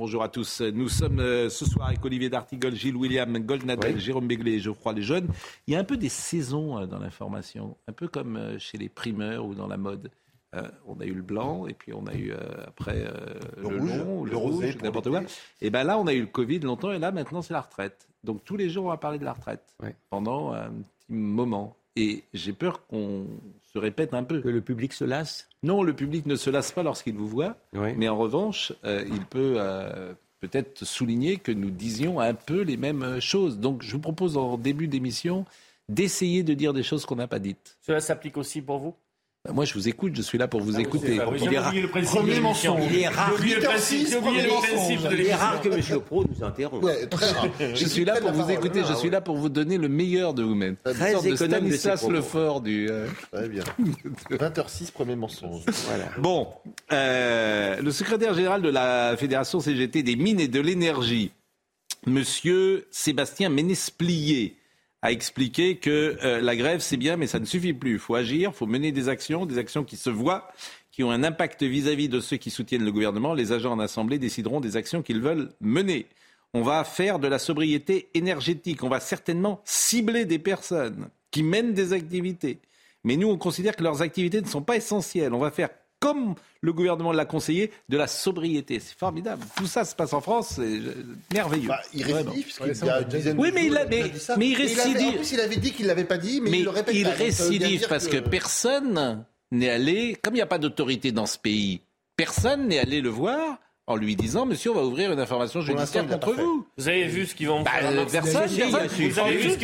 Bonjour à tous. Nous sommes euh, ce soir avec Olivier D'Artigol, Gilles William, Goldnadel, Jérôme Béglé et Geoffroy Lejeune. Il y a un peu des saisons euh, dans l'information, un peu comme euh, chez les primeurs ou dans la mode. On a eu le blanc et puis on a eu après le, rouge, long, le, le rouge, rosé n'importe quoi. Et ben là, on a eu le Covid longtemps et là, maintenant, c'est la retraite. Donc tous les jours, on va parler de la retraite pendant un petit moment. Et j'ai peur qu'on se répète un peu. Que le public se lasse Non, le public ne se lasse pas lorsqu'il vous voit, Oui. mais en revanche, euh, il peut euh, peut-être souligner que nous disions un peu les mêmes euh, choses. Donc je vous propose en début d'émission d'essayer de dire des choses qu'on n'a pas dites. Cela s'applique aussi pour vous? Bah, Moi, je vous écoute, je suis là pour vous écouter. J'ai Il est le Premier mensonge. Il est rare, principe, le il est rare que M. Pro nous interrompt. Ouais, très rare. Je suis là pour vous écouter, je suis là pour vous donner le meilleur de vous-même. Très sorte de Stanislas. Lefort du... euh, Très bien. 20h06, premier mensonge. Voilà. Bon, euh, le secrétaire général de la Fédération CGT des mines et de l'énergie, Monsieur Sébastien Ménesplier, a expliqué que euh, la grève c'est bien, mais ça ne suffit plus. Il faut agir, il faut mener des actions, des actions qui se voient, qui ont un impact vis-à-vis de ceux qui soutiennent le gouvernement. Les agents en assemblée décideront des actions qu'ils veulent mener. On va faire de la sobriété énergétique. On va certainement cibler des personnes qui mènent des activités. Mais nous, on considère que leurs activités ne sont pas essentielles. On va faire, comme le gouvernement l'a conseillé, de la sobriété. C'est formidable. Tout ça se passe en France, c'est euh, merveilleux. Bah, il récidive, parce qu'il y a une dizaine Oui, de mais jours, il a- a mais- dit ça. mais il avait- récidive. en plus, il avait dit qu'il l'avait pas dit, mais, Mais il le répète il pas. Bien récidive parce que personne n'est allé, comme il n'y a pas d'autorité dans ce pays, personne n'est allé le voir en lui disant Monsieur, on va ouvrir une information judiciaire il contre vous. Vous avez vu ce qu'ils vont Bah, faire à euh, Marseille Vous avez vu ce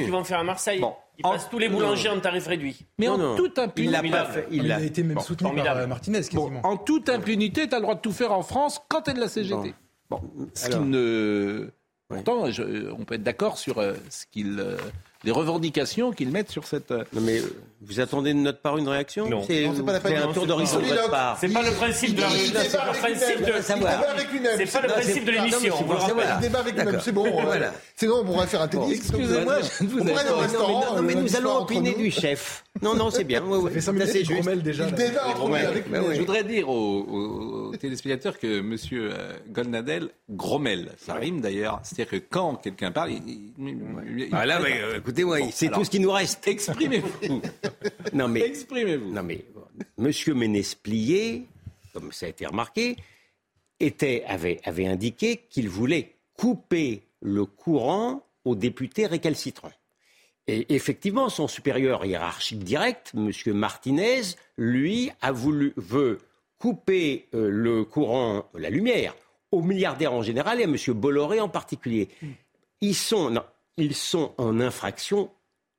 qu'ils vont faire à. Marseille En- passent tous les boulangers en tarif réduit. Mais Non, en non. toute Il impunité. pas fait. Il Il a été même Bon, soutenu par formidable. euh, Martinez Bon, quasiment. en toute impunité, tu as le droit de tout faire en France quand tu es de la CGT. Bon, ce qui Alors. ne. Pourtant, je- on peut être d'accord sur euh, ce qu'il, euh, les revendications qu'ils mettent sur cette. euh, Non, mais euh, vous attendez de notre part une réaction Non. C'est c'est pas la c'est un tour c'est d'horizon pas- de votre part. C'est pas le principe de la Il c'est pas le principe de. C'est c'est- l'émission. c'est. Il débat avec lui-même, c'est bon. Euh, Sinon, on pourrait faire un tennis. Excusez-moi, je ne vous ai Non, mais, euh, nous allons opiner du chef. Non, non, c'est bien. Ça fait 5 Ça, minutes c'est juste. Rommel déjà. Je voudrais dire aux, téléspectateurs que M. Goldnadel grommelle. Ça rime d'ailleurs. C'est-à-dire que quand quelqu'un parle, il, Ah là, euh, écoutez-moi, Bon, c'est tout ce qui nous reste. Exprimez-vous. Non, mais Exprimez-vous. Non mais Monsieur Ménesplier, comme ça a été remarqué, était, avait, avait indiqué qu'il voulait couper le courant aux députés récalcitrants. Et effectivement, son supérieur hiérarchique direct, Monsieur Martinez, lui a voulu veut couper euh, le courant, la lumière, aux milliardaires en général et à Monsieur Bolloré en particulier. Ils sont, non, ils sont en infraction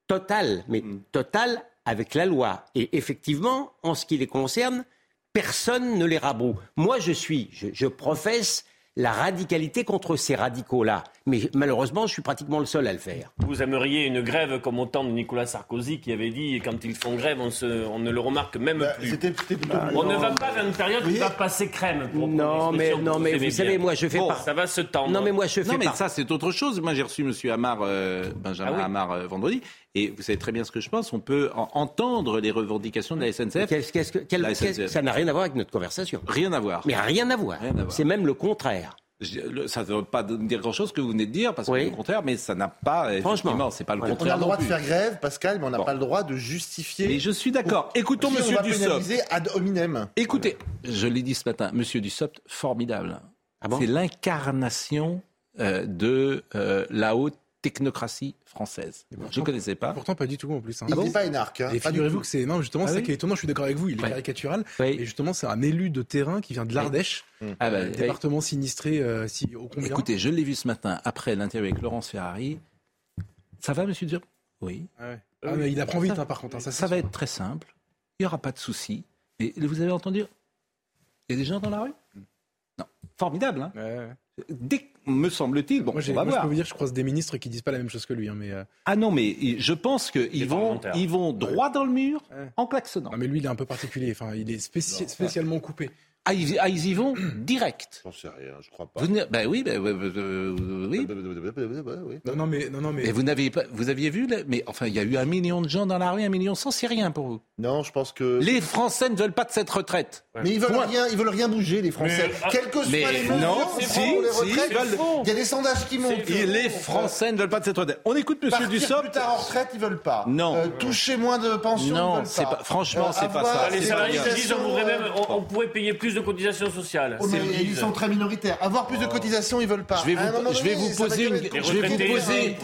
totale, mais totale avec la loi. Et effectivement, en ce qui les concerne, personne ne les raboue. Moi, je suis, je, je professe la radicalité contre ces radicaux-là. Mais malheureusement, je suis pratiquement le seul à le faire. Vous aimeriez une grève comme au temps de Nicolas Sarkozy qui avait dit quand ils font grève, on, se- on ne le remarque même Bah, plus. C'était c'était plutôt. On ne va pas vers une période qui va passer crème. Pour Non, mais, non, mais vous savez, moi, je fais Bon, pas. ça va se tendre. Non, mais moi, je fais Non, mais pas. ça, c'est autre chose. Moi, j'ai reçu M. Hamar, euh, Benjamin Ah oui. Euh, vendredi. Et vous savez très bien ce que je pense. On peut en- entendre les revendications de la SNCF. Qu'est-ce- qu'est-ce que- quel- La qu'est-ce- SNCF. ça n'a rien à voir avec notre conversation. Rien à voir. Mais rien à voir. Rien à voir. C'est même le contraire. Ça ne veut pas dire grand-chose que vous venez de dire, parce que Oui. c'est le contraire, mais ça n'a pas. Franchement. C'est pas le Ouais. On a contraire le droit de faire grève, Pascal, mais on n'a Bon. pas le droit de justifier. Mais je suis d'accord. Écoutons Si Monsieur on va Dussopt. ad hominem. Écoutez, je l'ai dit ce matin, Monsieur Dussopt, formidable. Ah bon? C'est l'incarnation euh, de euh, la haute technocratie française. Je ne connaissais pas. Pourtant, pas du tout en plus. hein. Il n'est pas énarque. hein, Et figurez-vous que c'est non justement Ah c'est ça oui qui est étonnant. Je suis d'accord avec vous. Il est Ouais. caricatural. Oui. Et justement, c'est un élu de terrain qui vient de l'Ardèche, Ah bah, euh, département sinistré euh, si au combien. Écoutez, je l'ai vu ce matin après l'interview avec Laurence Ferrari. Ça va, monsieur Oui. Ah ouais. Ah, mais il apprend vite, hein, par contre. hein, ça, va sûr. être très simple. Il n'y aura pas de souci. Et vous avez entendu? Il y a des gens dans la rue? Non. Formidable, hein Ouais, ouais. Dès me semble-t-il, bon, moi, j'ai- on va moi, je voir. peux vous dire, je croise des ministres qui disent pas la même chose que lui. hein, mais, euh, Ah non, mais je pense qu'ils vont, ils vont droit dans le mur Ouais. en klaxonnant. non, mais lui, il est un peu particulier. Enfin, il est spéci- spécialement coupé. Ah, ils, ah, ils y vont direct. J'en sais rien, je crois pas. Vous ben oui, ben, euh, euh, oui. Oui. Non, non, mais, non, non, mais Mais vous n'avez pas, vous aviez vu, là- mais enfin, il y a eu un million de gens dans la rue, un million cent, c'est rien pour vous. Non, je pense que. Les Français ne veulent pas de cette retraite. Mais ils veulent Point. rien, ils veulent rien bouger, les Français. Mais- Quelles que soient Mais les mesures non, si, les si, retraites, ils veulent- il y a des sondages qui montent. Et les Français ne veulent pas de cette retraite. On écoute Monsieur Dussopt. plus tard en retraite, ils veulent pas. Non. Euh, toucher moins de pension, Non, ils veulent pas. pas- franchement, c'est pas ça. Les des salariés disent même, euh, on pourrait payer plus de cotisations sociales. oh, mais ils sont très minoritaires. Avoir plus de cotisations, ils veulent pas. Je vais vous- je vais poser une- je vais vous poser-.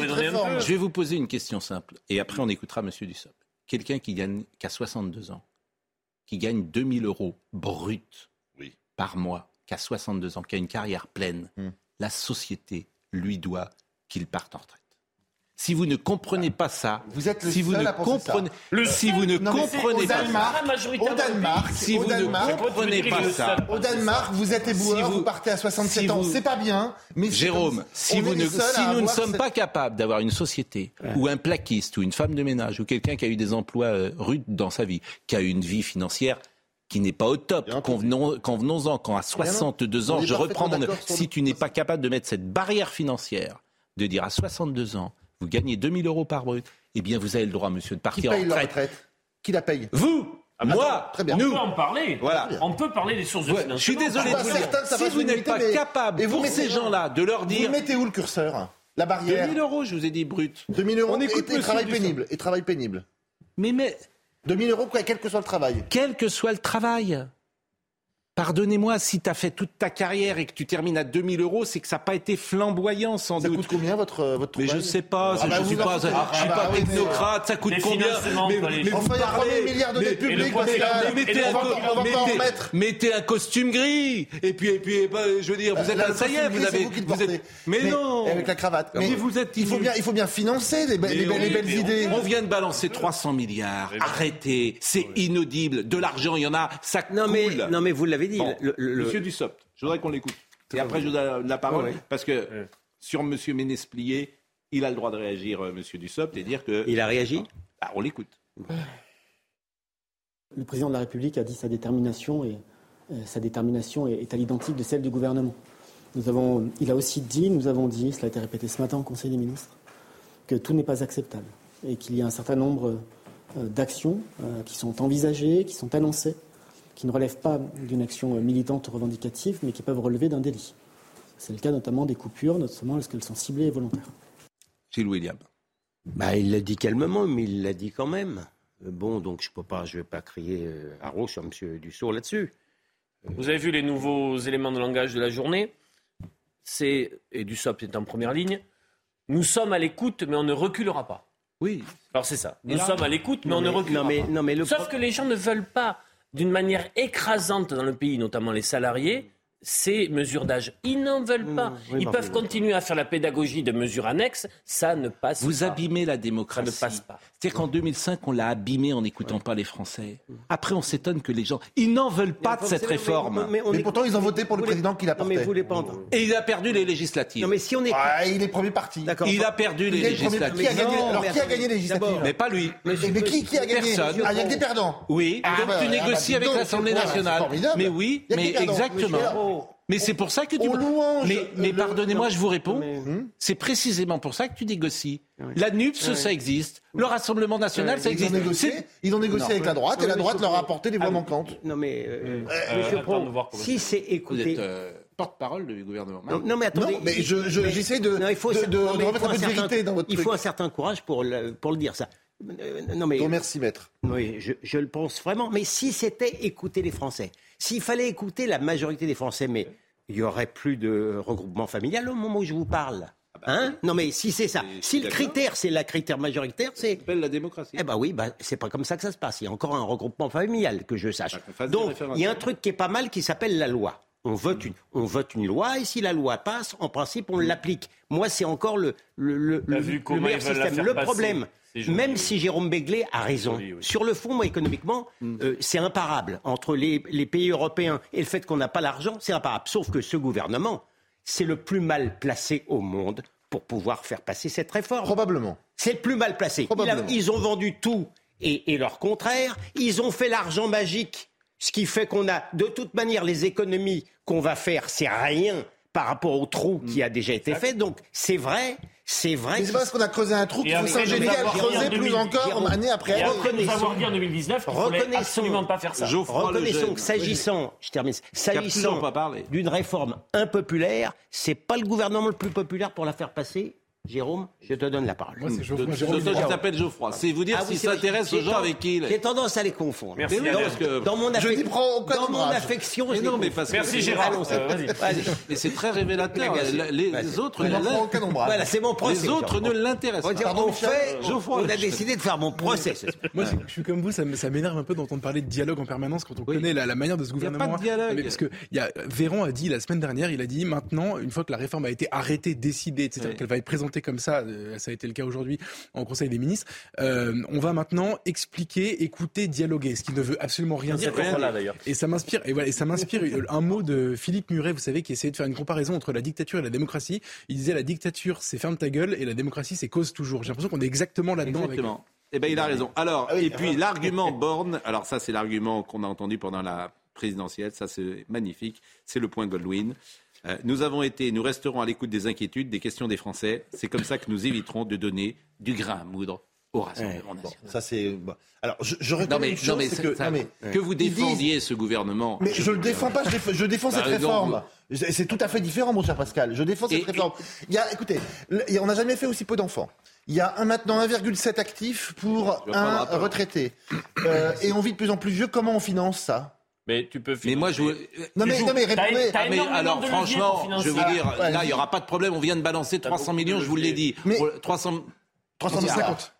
Je vais vous poser une question simple. Et après, on écoutera Monsieur Dussopt. Quelqu'un qui gagne, qui a 62 ans, qui gagne 2000 euros bruts Oui. par mois, qui a 62 ans, qui a une carrière pleine, Hmm. la société lui doit qu'il parte en retraite. Si vous ne comprenez pas ça, Vous êtes le si vous seul ne à penser ça. comprenez, Le si vous ne Non, comprenez pas Danemark, ça, Au Danemark, si vous ne comprenez pas ça, Au Danemark, vous êtes éboueur, Si vous- vous, partez à 67 si ans. C'est pas bien, mais Jérôme, si, vous ne, nous ne sommes cette- pas capables d'avoir une société ou un plaquiste ou une femme de ménage ou quelqu'un qui a eu des emplois euh, rudes dans sa vie, qui a eu une vie financière qui n'est pas au top, convenons- convenons-en, quand à 62 On ans, je reprends mon... Si tu n'es pas capable de mettre cette barrière financière, de dire à 62 ans, vous gagnez 2000 euros par brut, eh bien vous avez le droit, monsieur, de Qui partir en paye la retraite. Qui la paye? Vous, moi, très bien. On nous, peut en parler. Voilà. On peut parler des sources de Ouais, financement. je suis désolé de Ah, vous certains, dire, ça va si vous n'êtes pas mais- capable et vous pour ces gens-là de leur Vous dire mettez où le curseur? La barrière? 2000 euros, je vous ai dit brut. 2000 euros On écoute et, travail pénible. Et travail pénible. Mais, mais 2000 euros, quoi, quel que soit le travail. quel que soit le travail. Pardonnez-moi, si tu as fait toute ta carrière et que tu termines à 2000 euros, c'est que ça n'a pas été flamboyant sans Ça doute. coûte combien votre, votre Mais je sais pas, Ah bah, je vous suis en pas, je Ah suis bah pas oui, mais- technocrate, ça coûte combien mais, mais vous Enfin, il y a parlez, 3 milliards de mais- dettes mais- publiques, mais- mais mettez Et un costume gris et puis et puis je veux dire, vous êtes Là, un le ça y est, vous avez vous vous êtes mais, non Avec la cravate. Mais vous êtes il faut bien, il faut bien financer les, Mais belles mais idées. On vient de balancer 300 milliards. Arrêtez, c'est inaudible. De l'argent, il y en a, ça Non mais, coule. non mais vous l'avez dit. Bon, le- le- le- Monsieur Dussopt, je voudrais qu'on l'écoute. Et après, je vous donne la parole, Ouais, ouais. parce que sur Monsieur Ménesplier, il a le droit de réagir, euh, Monsieur Dussopt, et dire que... il a réagi? Ah, on l'écoute. Le président de la République a dit sa détermination et euh, sa détermination est, est à l'identique de celle du gouvernement. Nous avons, il a aussi dit, nous avons dit, cela a été répété ce matin au Conseil des ministres, que tout n'est pas acceptable et qu'il y a un certain nombre euh, d'actions qui sont envisagées, qui sont annoncées, qui ne relèvent pas d'une action euh, militante ou revendicative, mais qui peuvent relever d'un délit. C'est le cas notamment des coupures, notamment lorsqu'elles sont ciblées et volontaires. Gilles William. Bah, il l'a dit calmement, mais il l'a dit quand même. Euh, Bon, donc je peux pas, je vais pas crier euh, à rouge sur M. Dussault là-dessus. Vous avez vu les nouveaux éléments de langage de la journée? C'est, et Dussopt est en première ligne, nous sommes à l'écoute, mais on ne reculera pas. Oui. Alors c'est ça. Nous là- sommes à l'écoute, mais on ne reculera non, mais, pas. non, mais le Sauf pro- que les gens ne veulent pas, d'une manière écrasante dans le pays, notamment les salariés, ces mesures d'âge. Ils n'en veulent pas. oui, Ils peuvent continuer à faire la pédagogie de mesures annexes. Ça ne passe Vous pas. abîmez la Ça démocratie. ne passe pas. C'est-à-dire qu'en 2005, on l'a abîmé en n'écoutant pas les Français. Après, on s'étonne que les gens... Ils n'en veulent pas de cette mais- réforme. mais pourtant, ils ont voté pour le vous voulez- président qui l'a porté. vous voulez pas entendre. Et il a perdu les législatives. Non, mais si on est. Ah, il est premier parti. D'accord. Il a perdu les Il législatives. Qui a gagné Non, Alors, mais qui a gagné les législatives Mais pas lui. Mais, mais qui, qui a gagné Personne. Ah, il y a que des perdants. Oui, Ah, donc bah, tu ah, négocies bah, avec l'Assemblée c'est nationale. Mais oui, mais exactement. Mais c'est pour ça que tu. On louange mais mais pardonnez-moi, je vous réponds. Mais- C'est précisément pour ça que tu négocies. Oui. La NUPS, ça existe. Le Rassemblement national, ça Ils ont existe. négocié, ils ont négocié Non. avec la droite et la droite leur a apporté des voix Ah, manquantes. Non, mais. euh, Euh, Monsieur attends Pro, de voir comment- si c'est Vous écouté. êtes euh, porte-parole du gouvernement. Non, non, mais attendez. Non, mais je- je- mais- j'essaie de- remettre un peu de certain- vérité dans votre Il truc. faut un certain courage pour le, pour le dire, ça. Euh, non, mais. Remercie, maître. Oui, je, je le pense vraiment. Mais si c'était écouter les Français, s'il fallait écouter la majorité des Français, mais il y aurait plus de regroupement familial au moment où je vous parle. Hein? non, mais si c'est ça, si le critère c'est la critère majoritaire, c'est s'appelle la démocratie. eh ben oui, bah, c'est pas comme ça que ça se passe. Il y a encore un regroupement familial que je sache. Bah, Donc il y a un truc qui est pas mal qui s'appelle la loi. On vote une, on vote une loi et si la loi passe, en principe, on l'applique. Moi, c'est encore le le le, le- meilleur système. Le problème, même si Jérôme Béglé a raison, oui. sur le fond, moi, économiquement, euh, c'est imparable. Entre les, les pays européens et le fait qu'on n'a pas l'argent, c'est imparable. Sauf que ce gouvernement, c'est le plus mal placé au monde pour pouvoir faire passer cette réforme. Probablement. C'est le plus mal placé. Il a- Probablement. ils ont vendu tout et, et leur contraire. Ils ont fait l'argent magique, ce qui fait qu'on a, de toute manière, les économies qu'on va faire, c'est rien par rapport au trou qui a déjà été fait. Donc, c'est vrai, c'est vrai. Mais c'est pas parce qu'on a creusé un trou qu'il faut après, s'ingénier à le creuser plus 2000, encore année après année. après, nous Reconnaissons- avons dit en 2019 qu'il ne fallait Reconnaissons- absolument pas faire ça. Geoffroy Reconnaissons que s'agissant, je termine, s'agissant d'une réforme impopulaire, c'est pas le gouvernement le plus populaire pour la faire passer. Jérôme, je te donne la parole. Moi, c'est De- Geoffroy de- Jérôme de- je t'appelle Geoffroy. C'est vous dire Ah oui, s'il s'intéresse aux J'ai gens avec qui il J'ai est. tendance à les confondre. Merci, parce que- Dans mon, Je affec- n'y prends aucun dans mon affection, Mais je non, mais parce que Merci c'est- Gérard. Euh, vas-y. Vas-y. Mais c'est très révélateur. Les, les Vas-y. autres, Je n'en l'in- prends aucun ombrage. Voilà, c'est mon procès. les autres ne l'intéressent pas. on fait, Geoffroy on a décidé de faire mon procès. Moi, je, suis comme vous, ça, m'énerve un peu d'entendre parler de dialogue en permanence quand on connaît la, manière de ce a gouvernement. pas de dialogue. Mais parce que il Véran a dit la semaine dernière, il a dit maintenant, une fois que la réforme a été arrêtée, décidée, etc., qu'elle va être présentée comme ça, euh, ça a été le cas aujourd'hui en Conseil des ministres, euh, on va maintenant expliquer, écouter, dialoguer, ce qui ne veut absolument rien dire. Et ça m'inspire, et voilà, et ça m'inspire un mot de Philippe Muret, vous savez, qui essayait de faire une comparaison entre la dictature et la démocratie. Il disait la dictature, c'est ferme ta gueule, et la démocratie, c'est cause toujours. J'ai l'impression qu'on est exactement là-dedans. avec- Exactement. Eh ben, il a raison. Alors, Ah oui, et puis l'argument Borne, alors ça c'est l'argument qu'on a entendu pendant la présidentielle, ça c'est magnifique, c'est le point Goldwyn. Euh, nous avons été, nous resterons à l'écoute des inquiétudes, des questions des Français. C'est comme ça que nous éviterons de donner du grain à moudre au Rassemblement Bon, national. ça c'est. bon. Alors, je, je reconnais Non mais, une non, chose, mais que, ça, non, mais, que vous Ils disent- défendiez ce gouvernement. mais je le défends pas, je défends, je défends cette Bah, réforme. C'est tout à fait différent, mon cher Pascal. Je défends cette Et- réforme. Il y a, écoutez, on n'a jamais fait aussi peu d'enfants. Il y a un, maintenant 1,7 actifs pour Je un retraité. Euh, et on vit de plus en plus vieux. Comment on finance ça? Mais tu peux Mais moi je vous- Non mais, non mais répondez. t'as- Ah, mais alors de franchement, financer. je vous dire, Ah, ouais, là il n'y aura pas de problème. On vient de balancer 300 millions, je vous l'ai dit. Mais- Pour- 300 300 milliards. 350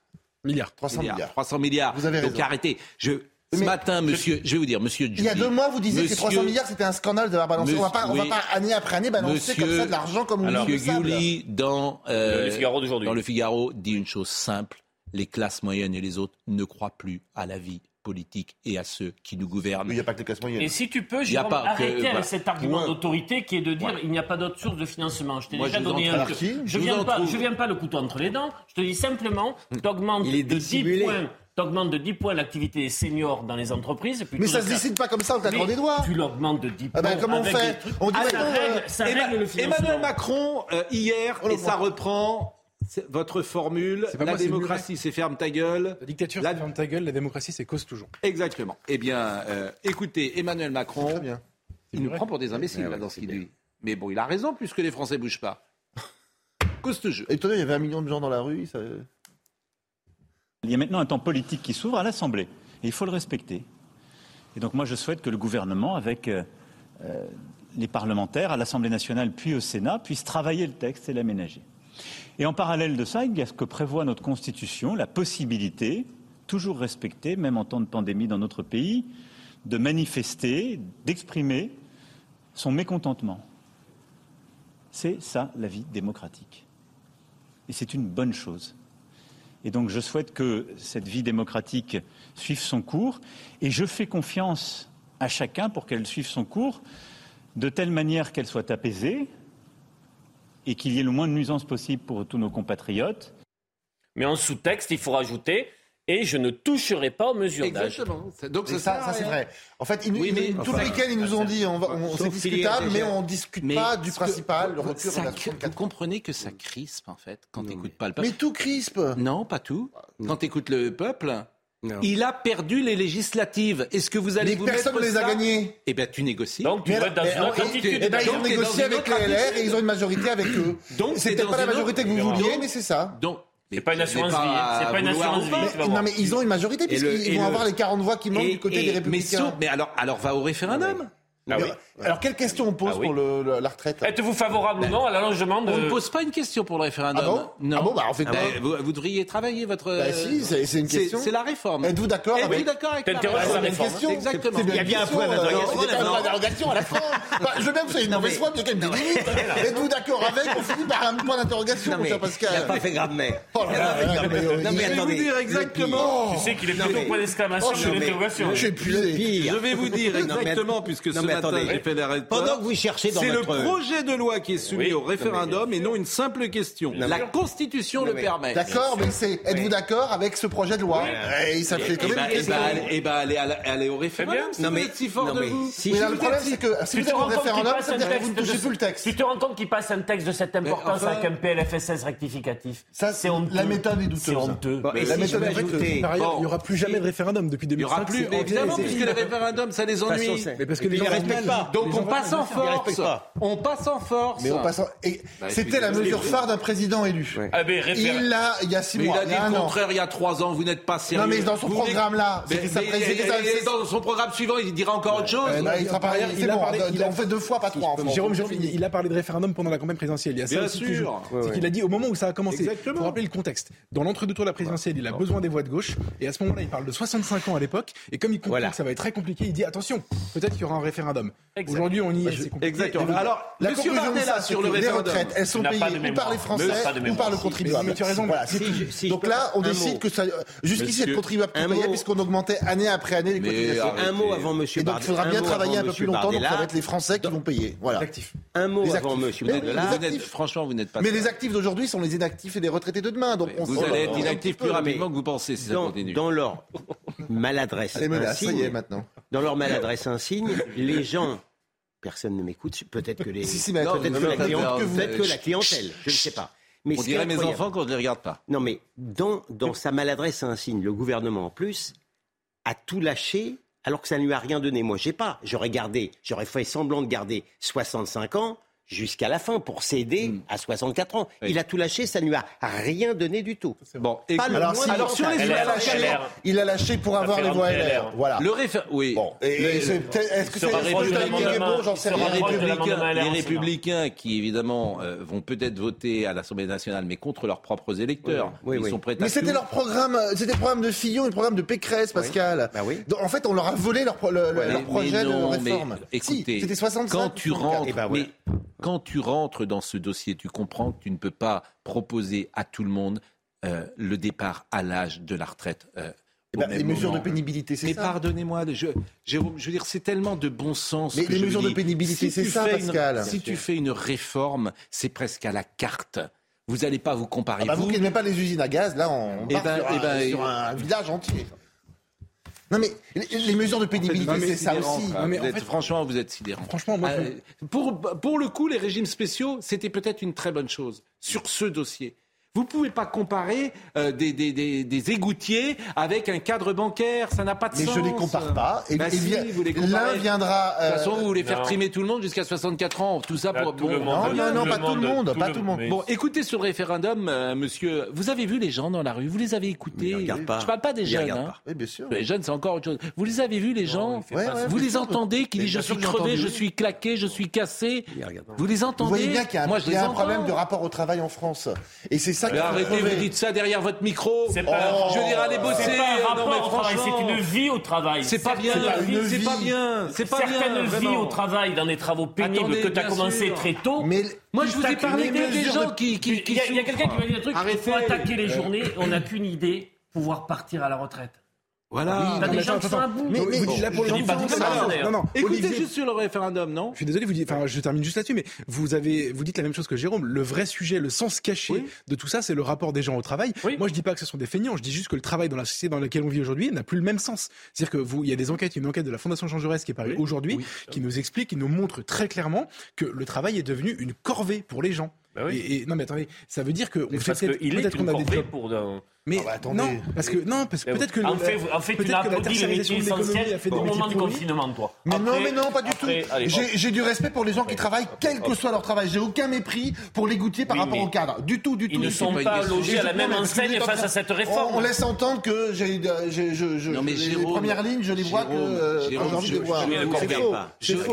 milliards. 300 milliards. 300 milliards. Vous avez Donc raison. arrêtez. Je, ce Mais- matin, monsieur, je vais vous dire, monsieur Il y a deux mois, vous disiez que ces monsieur- 300 milliards, c'était un scandale d'avoir balancé. on va pas, on va oui. pas année après année balancer comme Monsieur- ça de l'argent comme on Monsieur. Gulli, dans, euh, Le Figaro d'aujourd'hui. dans le Figaro, dit une chose simple. Les classes moyennes et les autres ne croient plus à la vie politique et à ceux qui nous gouvernent. Il n'y a pas que les classes moyennes. Et si tu peux, que- arrêter voilà. avec cet argument d'autorité qui est de dire il n'y a pas d'autre source de financement. Je t'ai déjà en donné un. Je vous viens en pas, trouve. je viens pas le couteau entre les dents. Je te dis simplement, t'augmentes Il est de 10 dissimulé. points. T'augmentes de 10 points l'activité des seniors dans les entreprises. Mais ça de se décide pas comme ça au claquant Mais des doigts. Tu l'augmentes de 10 Ah points. ben, comment on fait On dit Ah, maintenant, ça règle, euh, ça Emma- règle le financement. Emmanuel Macron, euh, hier, Oh, et ça reprend votre formule, C'est pas la démocratie, c'est ferme ta gueule. La dictature, La- c'est ferme ta gueule, la démocratie, c'est cause toujours. Exactement. Eh bien, euh, écoutez, Emmanuel Macron, Très bien. il nous prend pour des imbéciles Ouais, là, dans ce qu'il dit. Mais bon, il a raison, puisque les Français bougent pas. Cause jeu. Étonnant, il y avait un million de gens dans la rue. ça- Il y a maintenant un temps politique qui s'ouvre à l'Assemblée. Et il faut le respecter. Et donc moi, je souhaite que le gouvernement, avec euh, euh, les parlementaires à l'Assemblée nationale puis au Sénat, puisse travailler le texte et l'aménager. Et en parallèle de ça, il y a ce que prévoit notre Constitution, la possibilité, toujours respectée, même en temps de pandémie dans notre pays, de manifester, d'exprimer son mécontentement. C'est ça la vie démocratique. Et c'est une bonne chose. Et donc je souhaite que cette vie démocratique suive son cours et je fais confiance à chacun pour qu'elle suive son cours de telle manière qu'elle soit apaisée et qu'il y ait le moins de nuisances possible pour tous nos compatriotes. Mais en sous-texte, il faut rajouter et je ne toucherai pas aux mesures d'âge. Exactement. Donc ça, ça, c'est vrai. En fait, ils Oui, mais- tout le week-end, ils nous ont dit on, on- c'est discutable, déjà- mais on discute Mais pas du principal, le retour ça- de la Vous 64. comprenez que ça crispe, en fait, quand tu n'écoutes pas le Mais peuple. tout crispe. Non, pas tout. Quand tu écoutes le peuple, Non. il a perdu les législatives. Est-ce que vous allez Mais vous personne mettre ne les a ça gagnés. Eh bien, tu négocies. Donc tu Mais- vas être dans mais- une autre et- attitude. Eh ben, ils ont négocié avec les LR attitude. et ils ont une majorité avec eux. Donc, c'est t'es peut-être dans pas la majorité que vous vouliez, mais c'est ça. Donc, C'est pas une mais assurance pas vie, hein. c'est pas une assurance vie, vas Non, mais ils ont une majorité puisqu'ils vont le- avoir les 40 voix qui manquent Et- du côté et- des mais, républicains. sauf- mais alors, alors va au référendum. Ah oui. Alors, quelle question on pose Ah oui. pour le- le- la retraite Êtes-vous favorable ou non à l'allongement de... On ne pose pas une question pour le référendum. Ah bon? Non. Ah bon, bah, on fait quoi vous, vous devriez travailler votre. Bah si, c'est une question. C'est la réforme. Êtes-vous d'accord Êtes-vous avec d'accord avec la Ah, réforme c'est une question. Exactement. Il y a bien un point d'interrogation, Il y a un point d'interrogation à la fin. Bah, je veux bien que vous soyez une mauvaise foi, mais il y a quand même des limites. Êtes-vous d'accord avec On finit par un point d'interrogation, cher il n'a Pascal. pas fait Gradmer. Oh Non, mais, euh, mais Je vais vous dire exactement. Tu sais qu'il est plutôt point d'exclamation Oh, que d'interrogation. Je suis épuisé. Pire. Je vais vous dire exactement, puisque ce attendez. j'ai fait l'arrêt de Pendant peur. que vous cherchez dans C'est le projet de loi qui est soumis Oui. au référendum et non une simple question. Non, La Constitution le mais- permet. D'accord, mais c'est. Êtes-vous d'accord avec ce projet de loi Et ça fait Eh quand même ben, une eh question. ben, allez, eh ben, allez, allez, allez au référendum. bien. Si Non, mais- si fort de vous. si- Mais là, le vous problème, c'est que si Tu vous êtes au référendum, passe ça un veut dire que vous texte ne de touchez plus le texte. Tu te rends compte qu'il passe un texte de cette importance avec un PLFSS rectificatif Ça, C'est honteux. la méthode est douteuse. C'est honteux. La méthode est. Par ailleurs, il n'y aura plus jamais de référendum depuis Il n'y 2005. aura plus, évidemment, puisque les référendums, ça les ennuie. Mais parce que les gens respectent mal. pas. Donc on passe en force. On passe en force. Mais on passe en- et Bah, C'était la mesure phare d'un président élu. Ouais. Ah ben. Il l'a, il y a six il mois, a il dit a un le contraire il y a trois ans. Vous n'êtes pas sérieux. Non, mais dans son c'est- et dans son programme suivant, il dira encore autre chose. Il on fait deux fois, pas trois. en. Jérôme, Jérôme, il a parlé de référendum pendant la campagne présidentielle. Il y a ça aussi C'est qu'il a dit au moment où ça a commencé. Exactement. Pour rappeler le contexte. Dans l'entre-deux tours de la présidentielle, il a besoin des voix de gauche. Et à ce moment-là, il parle de 65 ans à l'époque. Et comme il comprend que ça va être très compliqué, il dit attention, peut-être qu'il y aura un référendum. Exact. Aujourd'hui, on y est. compliqué. Exactement. Alors, La Monsieur conclusion de Bardella sur les référendum. retraites, elles sont payées ou mémoire. par les Français ou par le contribuable. mais tu as raison. Voilà, c'est Si je- Donc là, on décide mot. que ça. Jusqu'ici, le contribuable un payait puisqu'on augmentait année après année les cotisations. Un mot avant Monsieur Et donc, il Bardella. faudra bien travailler un peu plus longtemps, donc ça Bardella. va être les Français qui vont payer. Voilà. Un mot Les avant actifs. Monsieur Mais- Bardella. franchement, vous n'êtes pas. Mais les actifs d'aujourd'hui sont les inactifs et les retraités de demain. Donc on Vous allez être on- inactif un plus rapidement que vous pensez si ça Dans, continue. dans leur maladresse Les menaces, ça y est insigne, maintenant. dans leur maladresse insigne, les gens, personne ne m'écoute, peut-être que les, Si, si, peut-être que, la que vous- peut-être que la clientèle, je ne sais pas. Mais On dirait mes enfants je ne les regarde pas. Non, mais dans, dans sa maladresse insigne, le gouvernement en plus a tout lâché alors que ça ne lui a rien donné. Moi, j'ai pas. J'aurais gardé, j'aurais fait semblant de garder 65 ans jusqu'à la fin pour céder à 64 ans. Oui. Il a tout lâché, ça ne lui a rien donné du tout. Bon, Pas Alors, si, sur les avantage. il a LR, lâché, LR. il a lâché pour avoir les voix Référendum LR. Voilà. le réfé- oui. Bon, est-ce que c'est que. Guéguebot J'en sais les républicains, LR les Sénat. républicains qui évidemment euh, vont peut-être voter à l'Assemblée nationale, mais contre leurs propres électeurs, Oui, ils oui. sont prêts à Mais c'était leur programme, euh, c'était le programme de Fillon et le programme de Pécresse, Pascal. Bah oui. Donc, en fait, on leur a volé leur, projet de réforme. écoutez, c'était 65. quand tu 64. rentres, Mais quand tu rentres dans ce dossier, tu comprends que tu ne peux pas proposer à tout le monde euh, le départ à l'âge de la retraite. euh, Eh ben, les mesures de pénibilité, c'est Mais ça. pardonnez-moi, je, Jérôme, je veux dire, c'est tellement de bon sens. Mais que les mesures dis. de pénibilité, c'est ça, fais une- Pascal. si tu fais une réforme, c'est presque à la carte. Vous n'allez pas vous comparer. Ah bah, vous vous, qui n'aimez pas les usines à gaz, là, on Eh part ben, sur, eh un, ben, sur un village entier. Non, mais les, les mesures de pénibilité, c'est ça aussi. Non, mais en êtes- fait- franchement, vous êtes sidérant. Franchement, moi, Euh, pour, pour le coup, les régimes spéciaux, c'était peut-être une très bonne chose sur ce dossier. Vous ne pouvez pas comparer euh, des, des, des, des égoutiers avec un cadre bancaire, ça n'a pas de Mais sens. je les compare pas. Et, Bah et si, les l'un comparez. viendra. De toute façon, euh, vous voulez faire non. trimer tout le monde jusqu'à 64 ans, tout ça Là, pour... tout le bon, monde. non, non, Tout pas tout le monde, pas tout le monde. mais- Bon, écoutez sur le référendum, euh, monsieur, vous avez vu les gens dans la rue, vous les avez écoutés? Ils regardent pas. Je parle pas des jeunes. hein. pas. Oui, bien sûr. Les jeunes, c'est encore autre chose. Vous les avez vus, les gens? Ouais, ouais. Vous les sûr. entendez qui Mais disent je suis crevé, je suis claqué, je suis cassé? Vous les Vous entendez? voyez bien qu'il y a un, Moi, je il y les a un entends. problème de rapport au travail en France. Et c'est ça qui arrêtez, vous dites ça derrière votre micro. C'est pas- je veux dire, allez bosser. C'est pas un rapport au travail, c'est une vie au travail. C'est pas bien, Certaines une vies- c'est pas bien, c'est pas Certaines bien. vies vraiment. au travail, dans des travaux pénibles Attendez, que tu as commencé sûr. très tôt. Mais Moi, je vous ai parlé des gens qui, Il y a, quelqu'un qui m'a dit un truc, il Arrêtez. faut attaquer les journées, on n'a qu'une idée, pouvoir partir à la retraite. Voilà. T'as non, des gens qui sont à bout. Mais- Vous mais- dites là pour le pas tout ça, non, non. Écoutez Olivier- juste sur le référendum, non Je suis désolé, vous dites, enfin, je termine juste là-dessus, mais vous avez, vous dites la même chose que Jérôme. Le vrai sujet, le sens caché Oui. de tout ça, c'est le rapport des gens au travail. Oui. Moi, je dis pas que ce sont des feignants. Je dis juste que le travail dans la société dans laquelle on vit aujourd'hui n'a plus le même sens. C'est-à-dire que vous, il y a des enquêtes, une enquête de la Fondation Jean Jaurès qui est parue Oui. aujourd'hui, Oui. qui nous explique, qui nous montre très clairement que le travail est devenu une corvée pour les gens. Bah oui. Et, et- non, mais attendez, ça veut dire que on Mais fait peut-être qu'on a des jobs. pour... Mais Ah bah, attendez. non, parce que non, parce que peut-être que En le- fait, en fait tu peut-être as que la applaudi a fait des au moment du confinement, toi. Mais non, mais non, pas du après, tout. J'ai j'ai du respect pour les gens qui travaillent, quel que soit leur travail. J'ai aucun mépris pour les goutiers par Oui, rapport au cadre. Du tout, du tout. Ils ne sont pas logés à la même enseigne face à cette réforme. On, laisse entendre que j'ai, j'ai- je, je, Non, mais les Jérôme, premières lignes, je les vois que euh, je- les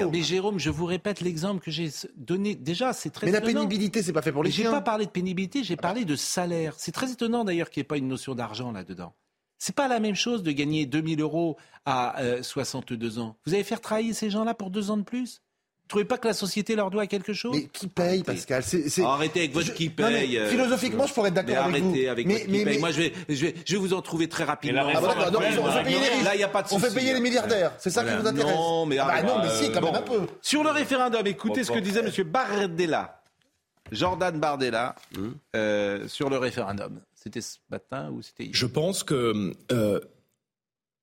le mais Jérôme, je vous répète l'exemple que j'ai donné. Déjà, c'est très Mais la pénibilité, c'est pas fait pour les Mais j'ai chiens. pas parlé de pénibilité, j'ai parlé de salaire. C'est très étonnant d'ailleurs qu'il n'y ait pas une notion d'argent là-dedans. C'est pas la même chose de gagner 2000 euros à euh, 62 ans. Vous allez faire travailler ces gens-là pour deux ans de plus? Vous trouvez pas que la société leur doit quelque chose? Mais qui paye, Pascal? C'est- c'est- Arrêtez avec votre Je- qui non, mais paye. euh, Philosophiquement, je pourrais être mais d'accord avec vous. arrêtez avec Mais- votre qui mais- paye. mais- Moi, je vais, je, vais, je vais vous en trouver très rapidement. Mais Ah bah actuelle, on fait payer les riches. Là, il n'y a pas de On fait payer les milliardaires. C'est ça Voilà. qui vous intéresse Non, mais Ah bah non, mais si, quand Bon. même un peu. Sur le référendum, écoutez Bon, ce que bon. disait M. Bardella, Jordan Bardella, Hum. euh, sur le référendum. C'était ce matin ou c'était Je pense que euh,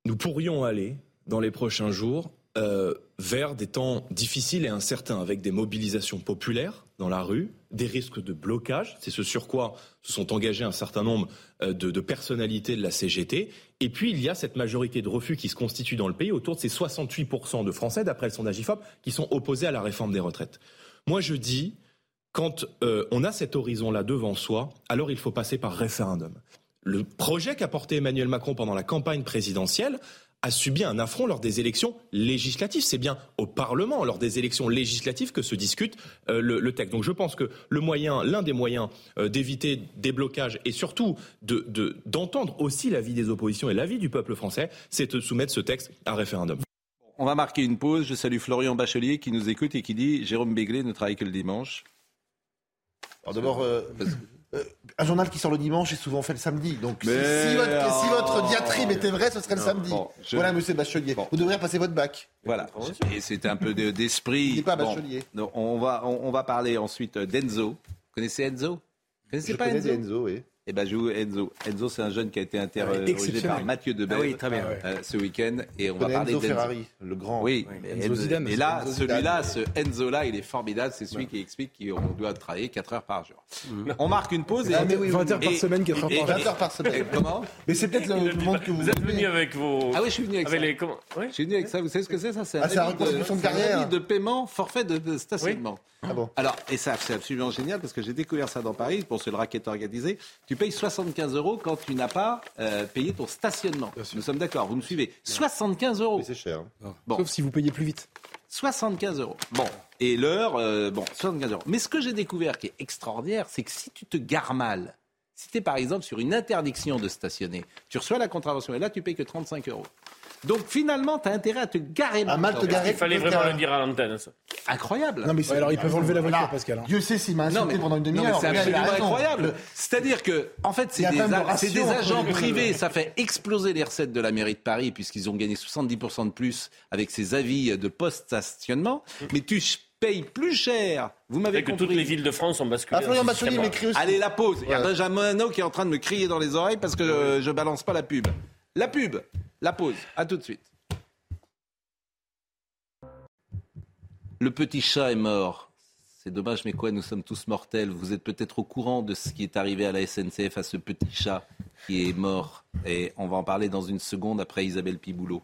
nous pourrions aller dans les prochains jours euh, vers des temps difficiles et incertains, avec des mobilisations populaires dans la rue, des risques de blocage. C'est ce sur quoi se sont engagés un certain nombre euh, de, de personnalités de la CGT. Et puis il y a cette majorité de refus qui se constitue dans le pays, autour de ces 68% de Français, d'après le sondage IFOP, qui sont opposés à la réforme des retraites. Moi je dis, quand euh, on a cet horizon-là devant soi, alors il faut passer par référendum. Le projet qu'a porté Emmanuel Macron pendant la campagne présidentielle a subi un affront lors des élections législatives. C'est bien au Parlement, lors des élections législatives, que se discute euh, le, texte. Donc je pense que le moyen, l'un des moyens euh, d'éviter des blocages et surtout de- d'entendre aussi l'avis des oppositions et l'avis du peuple français, c'est de soumettre ce texte à référendum. On va marquer une pause. Je salue Florian Bachelier qui nous écoute et qui dit Jérôme Béglé ne travaille que le dimanche. Alors d'abord, euh, euh, un journal qui sort le dimanche est souvent fait le samedi. Donc si- si, votre, si votre diatribe était vraie, ce serait le Non, samedi. bon, je- Voilà, monsieur Bachelier. Vous devriez passer votre bac. Voilà. Et c'est un peu de- d'esprit. Pas Bon. bachelier. Donc, on, va, on, on va parler ensuite d'Enzo. Vous connaissez Enzo? Vous connaissez Je pas connais Enzo? Enzo, oui. Eh ben, je vous Enzo. Enzo, c'est un jeune qui a été interrogé exceptionnel. par Mathieu Debelle Ah oui, très bien. euh, ce week-end. Et on Je va parler d'Enzo. Ferrari, le grand. Oui, Enzo Enzo- Zidane. Et là, celui-là, ce Enzo-là, il est formidable. C'est celui qui explique qu'on doit travailler 4 heures par jour. On marque une pause et. Ah, mais oui, 20 heures par Et- semaine, 4 heures et- par 20 jour. heures par et semaine. comment Mais c'est peut-être le monde que vous Vous êtes venu avec vos. Ah oui, je suis venu avec ça. avec les. Comment Oui. Je suis venu avec ça. Vous savez ce que c'est ça? C'est Ah, avis reconstruction de un carrière. de paiement forfait de, stationnement. Ah bon Alors, et ça, c'est absolument génial parce que j'ai découvert ça dans Paris. Pour ce le racket organisé, tu payes 75 euros quand tu n'as pas euh, payé ton stationnement. Nous sommes d'accord, vous me suivez 75 euros. Mais c'est cher. hein. Bon. Sauf si vous payez plus vite. 75 euros. Bon. Et l'heure, euh, bon, 75 euros. Mais ce que j'ai découvert qui est extraordinaire, c'est que si tu te gares mal, si tu es par exemple sur une interdiction de stationner, tu reçois la contravention et là tu payes que 35 euros. Donc finalement, tu as intérêt à te garer À mal te garer. Il fallait vraiment le dire à l'antenne, ça. Incroyable. Non, mais Ouais, alors ils peuvent enlever la voiture. Pascal. hein. Dieu sait s'il m'a Non, insulté mais, pendant une non, mais demi-heure. c'est absolument incroyable. C'est-à-dire que, en fait, c'est des, agents privés. Ça fait exploser les recettes de la mairie de Paris puisqu'ils ont gagné 70% de plus avec ces avis de post-stationnement. Mais tu payes plus cher. Vous m'avez Et que compris. toutes les villes de France ont basculé. Ah, Florian m'écrit aussi. Allez, la pause. Il y a. Benjamin Hanot qui est en train de me crier dans les oreilles parce que je, je balance pas la pub. La pub, la pause. À tout de suite. Le petit chat est mort. C'est dommage, mais quoi, nous sommes tous mortels. Vous êtes peut-être au courant de ce qui est arrivé à la SNCF, à ce petit chat qui est mort. Et on va en parler dans une seconde après Isabelle Piboulot.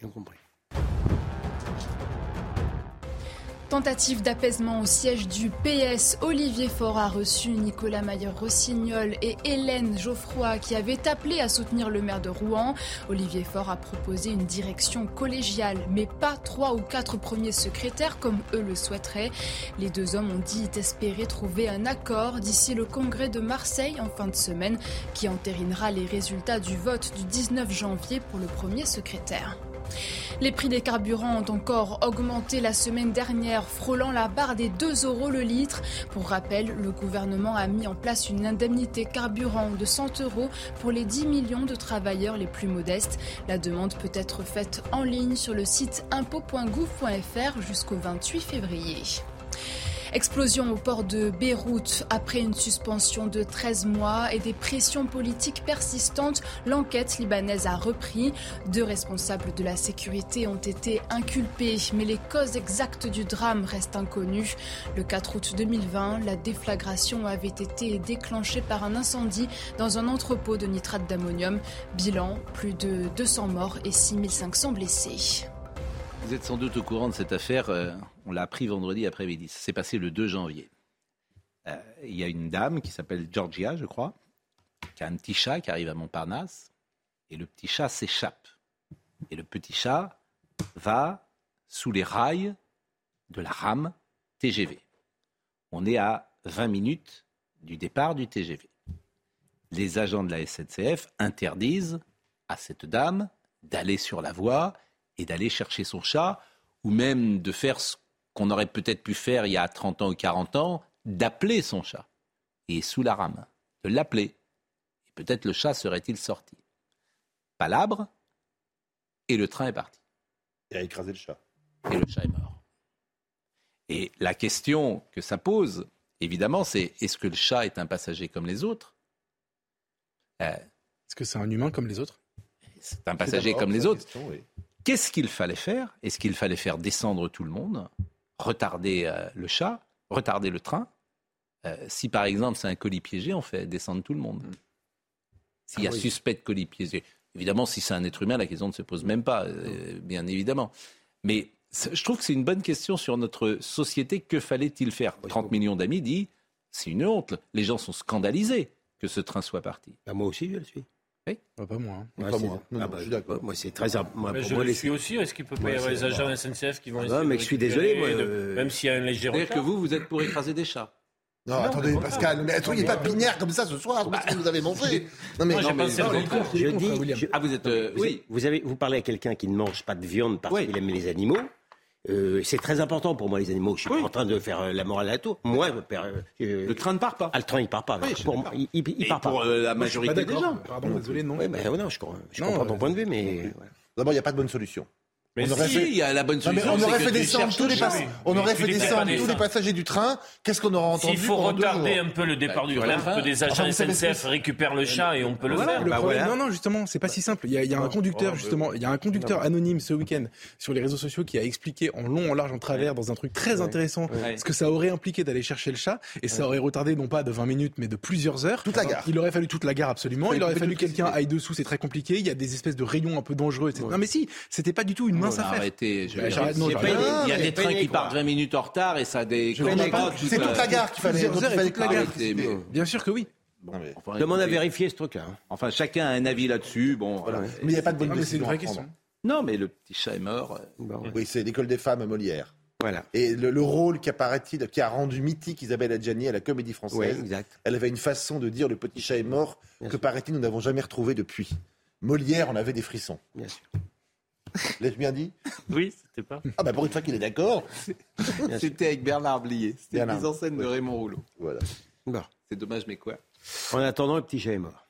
Rien compris. Tentative d'apaisement au siège du PS. Olivier Faure a reçu Nicolas Mayer-Rossignol et Hélène Geoffroy qui avaient appelé à soutenir le maire de Rouen. Olivier Faure a proposé une direction collégiale, mais pas trois ou quatre premiers secrétaires comme eux le souhaiteraient. Les deux hommes ont dit espérer trouver un accord d'ici le congrès de Marseille en fin de semaine qui entérinera les résultats du vote du 19 janvier pour le premier secrétaire. Les prix des carburants ont encore augmenté la semaine dernière, frôlant la barre des 2 euros le litre. Pour rappel, le gouvernement a mis en place une indemnité carburant de 100 euros pour les 10 millions de travailleurs les plus modestes. La demande peut être faite en ligne sur le site impôt.gouv.fr jusqu'au 28 février. Explosion au port de Beyrouth après une suspension de 13 mois et des pressions politiques persistantes. L'enquête libanaise a repris. Deux responsables de la sécurité ont été inculpés, mais les causes exactes du drame restent inconnues. Le 4 août 2020, la déflagration avait été déclenchée par un incendie dans un entrepôt de nitrate d'ammonium. Bilan, plus de 200 morts et 6500 blessés. Vous êtes sans doute au courant de cette affaire. euh, on l'a appris vendredi après-midi. Ça s'est passé le 2 janvier. Euh, Il y a une dame qui s'appelle Georgia, je crois, qui a un petit chat qui arrive à Montparnasse. Et le petit chat s'échappe. Et le petit chat va sous les rails de la rame TGV. On est à 20 minutes du départ du TGV. Les agents de la SNCF interdisent à cette dame d'aller sur la voie et d'aller chercher son chat, ou même de faire ce qu'on aurait peut-être pu faire il y a 30 ans ou 40 ans, d'appeler son chat, et sous la rame, de l'appeler. Et peut-être le chat serait-il sorti. Palabre, et le train est parti. Il a écrasé le chat. Et le chat est mort. Et la question que ça pose, évidemment, c'est est-ce que le chat est un passager comme les autres? Euh, Est-ce que c'est un humain comme les autres? C'est un passager comme les autres. Qu'est-ce qu'il fallait faire? Est-ce qu'il fallait faire descendre tout le monde, retarder euh, le chat, retarder le train? Euh, Si par exemple c'est un colis piégé, on fait descendre tout le monde. S'il y a Ah oui. suspect de colis piégé. Évidemment, si c'est un être humain, la question ne se pose même pas, euh, bien évidemment. Mais je trouve que c'est une bonne question sur notre société. Que fallait-il faire? 30 millions d'amis dit c'est une honte. Les gens sont scandalisés que ce train soit parti. Bah, moi aussi, je le suis. Oui. Bah, Pas moi. hein. Ouais, Pas c'est- moi. Non, ah non, bah, je suis d'accord. Moi, c'est très moi, Mais pour je moi, le les- suis aussi. Est-ce qu'il peut pas y avoir les agents SNCF qui vont Ah, de je suis désolé, moi, de- euh, Même s'il y a un léger C'est-à-dire que vous, vous êtes pour écraser des chats. Non, attendez, mais Pascal, mais attendez, pas binaire comme ça ce soir, parce que vous avez mangé. Non, mais, Moi, j'ai non, mais- pensé non, mais- Je dis- je- Ah, vous êtes. euh, Vous, oui. vous avez, vous parlez à quelqu'un qui ne mange pas de viande parce Oui. qu'il aime les animaux. Euh, c'est très important pour moi les animaux. Je suis Oui. pas en train de faire euh, la morale à la tour. Moi, euh, Le train ne part pas. ah, le train il part pas. Oui, pour il, il- il Et part pour pas. euh, la majorité des gens. Pardon, désolé, non. Oui, non, je, crois- je Non, comprends ton point de vue, mais voilà. D'abord, il n'y a pas de bonne solution. Mais On aurait si, fait- il y a la bonne Non, mais solution. on c'est aurait que fait tu descendre tous les, on aurait fait descendre tous passagers du train. Qu'est-ce qu'on aura entendu S'il faut retarder un peu le départ du tu train, aurais que des agents Enfin, SNCF récupèrent le chat et on peut le faire. Le Bah problème- voilà. Non, non, justement, c'est pas si simple. Il y a, il y a un conducteur, justement, il y a un conducteur anonyme ce week-end sur les réseaux sociaux qui a expliqué en long, en large, en travers, dans un truc très intéressant, ce que ça aurait impliqué d'aller chercher le chat, et ça aurait retardé non pas de 20 minutes, mais de plusieurs heures. Toute la gare. Il aurait fallu toute la gare, absolument. Il aurait fallu quelqu'un aille dessous, c'est très compliqué. Il y a des espèces de rayons un peu dangereux, etc. Non, mais si, c'était pas du tout une mince a affaire. je Bah, dire, non, il y a j'arrête. pas- il y a Non, des trains qui partent 20 minutes en retard et ça des. Pas- tout C'est toute la gare qu'il fallait. Toute la parler. gare. Arrêtez, mais- Bien sûr que oui. Non, mais Enfin, demande à vérifier ce truc-là. hein. Enfin, chacun a un avis là-dessus. Bon, voilà. Mais il n'y a pas de bonne Non, mais c'est une vraie question. Non, mais le petit chat est mort. euh, Bon, Oui, c'est l'école des femmes à Molière. Voilà. Et le, le rôle qui apparaît-il, qui a rendu mythique Isabelle Adjani à la Comédie Oui, Française, exact. elle avait une façon de dire le petit chat est mort Bien que paraît-il nous n'avons jamais retrouvé depuis. Molière, on avait des frissons. Bien sûr. L'ai-je bien dit? Oui, c'était pas. Ah bah pour une fois qu'il est d'accord. C'était avec Bernard Blier. C'était une Bernard. mise en scène de Oui. Raymond Rouleau. Voilà. Bon. C'est dommage, mais quoi? En attendant, le petit chat est mort.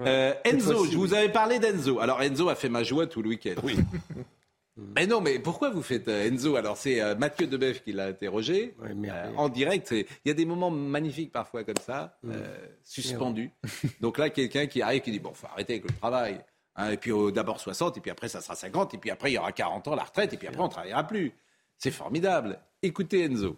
Euh, Enzo, je vous avais parlé d'Enzo. Alors Enzo a fait ma joie tout le week-end. Oui. Mais non, mais pourquoi vous faites euh, Enzo? Alors c'est euh, Mathieu Debeuf qui l'a interrogé Ouais, euh, en direct. Il y a des moments magnifiques parfois comme ça, euh, suspendus. Donc là, quelqu'un qui arrive qui dit bon, faut arrêter avec le travail. Hein, et puis euh, d'abord 60, et puis après ça sera 50, et puis après il y aura 40 ans la retraite, et puis après on travaillera plus. C'est formidable. Écoutez Enzo.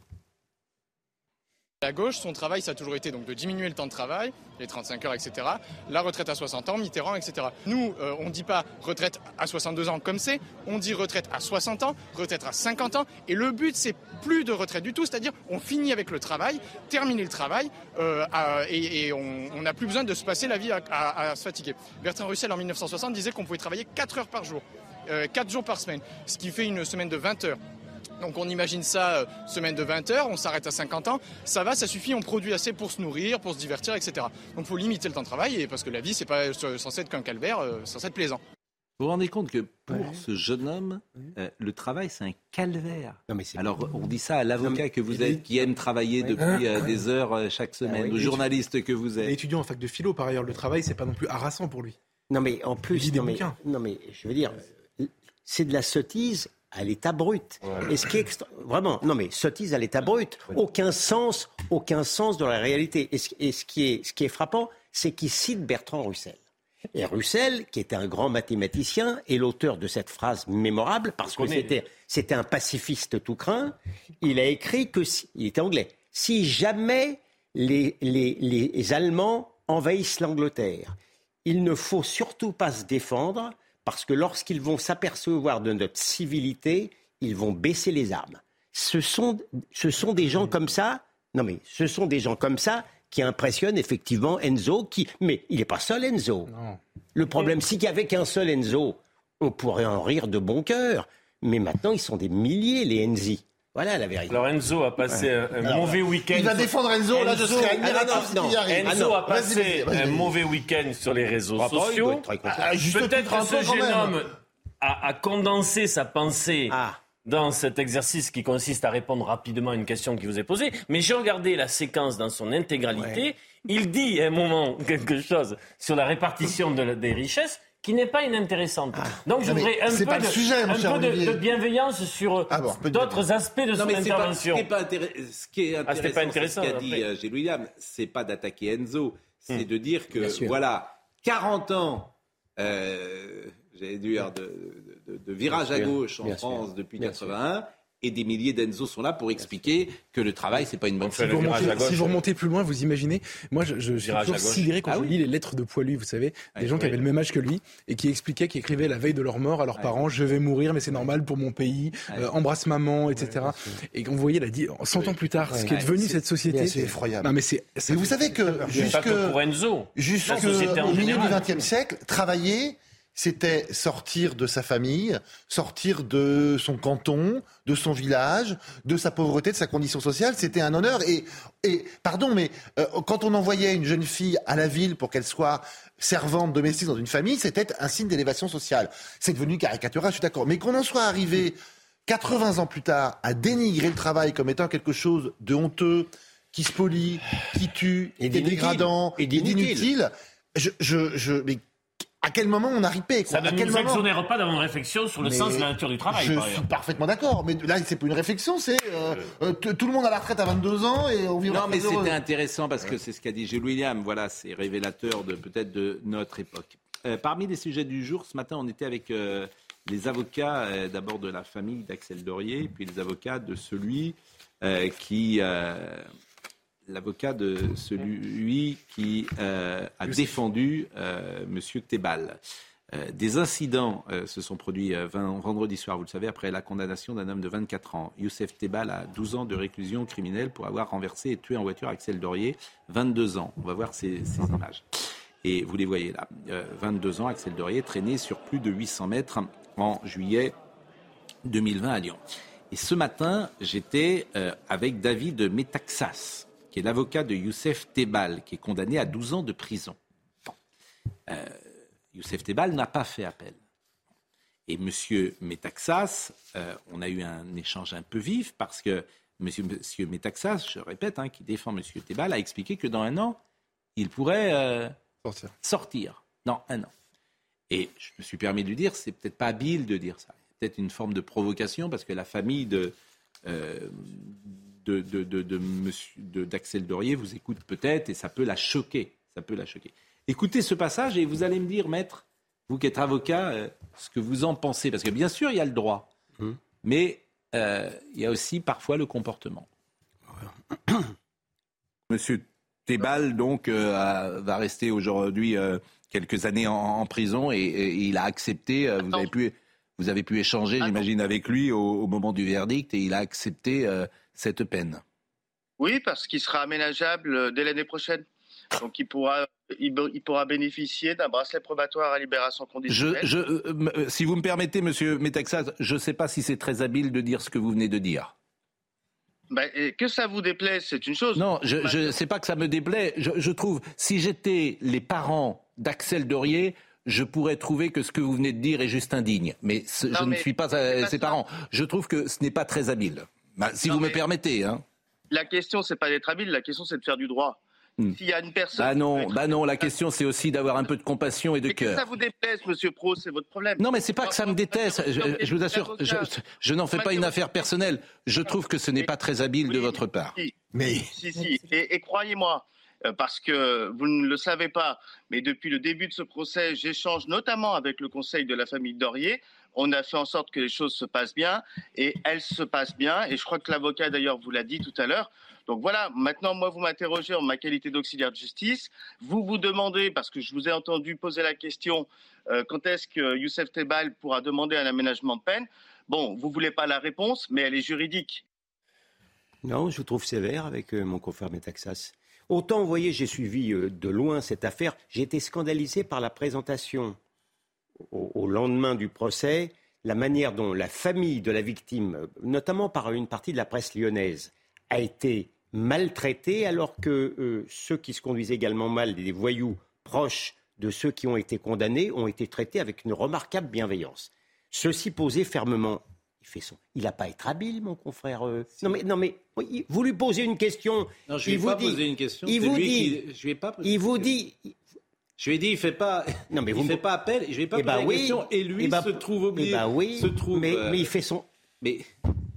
La gauche, son travail, ça a toujours été donc de diminuer le temps de travail, les 35 heures, etc. La retraite à 60 ans, Mitterrand, etc. Nous, euh, on ne dit pas retraite à 62 ans comme c'est, on dit retraite à 60 ans, retraite à 50 ans. Et le but, c'est plus de retraite du tout, c'est-à-dire on finit avec le travail, terminer le travail, euh, et, on n'a plus besoin de se passer la vie à se fatiguer. Bertrand Russell, en 1960, disait qu'on pouvait travailler 4 heures par jour, euh, 4 jours par semaine, ce qui fait une semaine de 20 heures. Donc on imagine ça, euh, semaine de 20 heures, on s'arrête à 50 ans, ça va, ça suffit, on produit assez pour se nourrir, pour se divertir, etc. Donc il faut limiter le temps de travail, et parce que la vie, c'est pas euh, censé être qu'un calvaire, euh, c'est censé être plaisant. Vous vous rendez compte que pour ce jeune homme, euh, le travail c'est un calvaire. Non, mais c'est Alors on dit ça à l'avocat que vous êtes, qui aime travailler Ouais. depuis euh, des heures euh, chaque semaine, oui. au journaliste que vous êtes. étudiant en fac de philo, par ailleurs. Le travail, c'est pas non plus harassant pour lui. Non, mais en plus, non mais, non, mais je veux dire, c'est de la sottise à l'état brut. Et ce qui est vraiment, non mais sottise à l'état brut. Aucun sens, aucun sens de la réalité. Et ce, qui, est, ce qui est frappant, c'est qu'il cite Bertrand Russell. Et Russell, qui était un grand mathématicien, est l'auteur de cette phrase mémorable, parce que c'était, c'était un pacifiste tout craint. Il a écrit que, il était anglais, si jamais les, les, les Allemands envahissent l'Angleterre, il ne faut surtout pas se défendre, parce que lorsqu'ils vont s'apercevoir de notre civilité, ils vont baisser les armes. Ce sont, ce sont des gens comme ça, non mais ce sont des gens comme ça qui impressionnent effectivement Enzo, qui, mais il n'est pas seul Enzo. Le problème, c'est qu'avec un seul Enzo, on pourrait en rire de bon cœur. Mais maintenant, ils sont des milliers, les Enzi. Voilà la vérité. Alors Enzo a passé un, mauvais week-end. Il va défendre Enzo, là je serai admiratif Enzo a passé un mauvais week-end sur les réseaux sociaux. Ah, Peut-être ce jeune homme a, condensé sa pensée ah. dans cet exercice qui consiste à répondre rapidement à une question qui vous est posée. Mais j'ai regardé la séquence dans son intégralité. Il dit à un moment quelque chose sur la répartition des richesses qui n'est pas inintéressante. Ah. Donc je voudrais un, peu, de, sujet, un peu de, bienveillance sur ah d'autres aspects de son intervention. Pas, ce qui est intéressant, ah, pas intéressant ce qu'a dit euh, Gilles William, c'est pas d'attaquer Enzo, c'est hmm. de dire que voilà, 40 ans, euh, j'allais dire, de, de, virage à gauche en France depuis 81 et des milliers d'Enzo sont là pour expliquer que le travail, c'est pas une bonne chose. Si, vous remontez plus loin, vous imaginez, moi je, je suis toujours sidéré quand ah je lis les lettres de Poilu, vous savez, des gens qui avaient le même âge que lui et qui expliquaient, qui écrivaient la veille de leur mort à leurs parents, je vais mourir, mais c'est normal pour mon pays, euh, embrasse maman, etc. et qu'on voyait, là, dit, 100 ans plus tard, ce qui est devenu cette société. C'est effroyable. Non, mais c'est, vous savez que jusque, jusque au milieu du XXe siècle, travailler, c'était sortir de sa famille, sortir de son canton, de son village, de sa pauvreté, de sa condition sociale. C'était un honneur. Et, et pardon, mais euh, quand on envoyait une jeune fille à la ville pour qu'elle soit servante domestique dans une famille, c'était un signe d'élévation sociale. C'est devenu caricatural, je suis d'accord. Mais qu'on en soit arrivé 80 ans plus tard à dénigrer le travail comme étant quelque chose de honteux, qui spolie, qui tue, et qui est dégradant, et d'inutile, je, je, je, mais à quel moment on a ripé quoi? Ça ne nous exonère pas d'avoir une réflexion sur le sens de la nature du travail. Je suis parfaitement d'accord, mais là c'est pas une réflexion, c'est euh, euh, tout le monde à la retraite à 22 ans et on vit Non, mais c'était intéressant parce que c'est ce qu'a dit Gilles William. Voilà, c'est révélateur de peut-être de notre époque. Euh, parmi les sujets du jour, ce matin, on était avec les avocats d'abord de la famille d'Axel Dorier, puis les avocats de celui qui l'avocat de celui qui euh, a défendu euh, M. Tebal. Euh, des incidents se sont produits vendredi soir, vous le savez, après la condamnation d'un homme de 24 ans. Youssef Tebal a 12 ans de réclusion criminelle pour avoir renversé et tué en voiture Axel Dorier, 22 ans. On va voir ces, images. Et vous les voyez là. 22 ans, Axel Dorier traîné sur plus de 800 mètres en juillet 2020 à Lyon. Et ce matin, j'étais avec David Metaxas qui est l'avocat de Youssef Tebal, qui est condamné à 12 ans de prison. Euh, Youssef Tebal n'a pas fait appel. Et M. Metaxas, euh, on a eu un échange un peu vif parce que M. Monsieur, Metaxas, je répète, hein, qui défend M. Tebal, a expliqué que dans un an, il pourrait euh, sortir. sortir. Dans un an. Et je me suis permis de lui dire, c'est peut-être pas habile de dire ça. Peut-être une forme de provocation parce que la famille de, de, d'Axel Dorier vous écoute peut-être et ça peut la choquer. Ça peut la choquer. Écoutez ce passage et vous allez me dire, maître, vous qui êtes avocat, euh, ce que vous en pensez. Parce que bien sûr, il y a le droit, hum. mais euh, il y a aussi parfois le comportement. Monsieur Tebal, donc, euh, va rester aujourd'hui quelques années en, prison et, il a accepté, vous avez pu vous avez pu échanger, j'imagine, avec lui au, moment du verdict et il a accepté cette peine Oui, parce qu'il sera aménageable euh, dès l'année prochaine. Donc il pourra, il, pourra bénéficier d'un bracelet probatoire à libération conditionnelle. Je, euh, euh, si vous me permettez, Monsieur Metaxas, je ne sais pas si c'est très habile de dire ce que vous venez de dire. Ben, que ça vous déplaît, c'est une chose. Non, je ne sais pas que ça me déplaît. Je, je trouve, si j'étais les parents d'Axel Dorier, je pourrais trouver que ce que vous venez de dire est juste indigne. Mais je ne suis pas, ses parents. Je trouve que ce n'est pas très habile. Bah, si vous me permettez. Hein. La question, c'est pas d'être habile, la question, c'est de faire du droit. Hmm. S'il y a une personne. Bah non, bah non. La question, c'est aussi d'avoir un peu de compassion et de cœur. Que ça vous déplaise, Monsieur Pro, c'est votre problème. Non, mais c'est pas que ça me déteste. Je, vous assure, je, n'en fais pas une affaire personnelle. Je trouve que ce n'est pas très habile de votre part. Mais si, si. Et, croyez-moi, euh, parce que vous ne le savez pas, mais depuis le début de ce procès, j'échange notamment avec le conseil de la famille Dorier. On a fait en sorte que les choses se passent bien et elles se passent bien. Et je crois que l'avocat d'ailleurs vous l'a dit tout à l'heure. Donc voilà, maintenant, moi, vous m'interrogez en ma qualité d'auxiliaire de justice. Vous vous demandez, parce que je vous ai entendu poser la question, euh, quand est-ce que Youssef Tebal pourra demander un aménagement de peine? Bon, vous voulez pas la réponse, mais elle est juridique. Non, je trouve sévère avec euh, mon confrère Metaxas. Autant, vous voyez, j'ai suivi euh, de loin cette affaire. J'ai été scandalisé par la présentation au, lendemain du procès, la manière dont la famille de la victime, notamment par une partie de la presse lyonnaise, a été maltraités, alors que euh, ceux qui se conduisent également mal, des voyous proches de ceux qui ont été condamnés, ont été traités avec une remarquable bienveillance. Ceci posé fermement. Il fait son. Il n'a pas à être habile, mon confrère. Euh. Non mais non mais vous lui posez une question. Non, je ai pas posé une question. Il vous dit. je lui pas. Il vous dit. Je lui ai dit, il fait pas. Non mais vous fait pas appel. Je lui ai pas eh posé ben oui. question. Et lui eh ben se trouve obligé. Eh ben oui. Se trouve. Mais, mais il fait son. Mais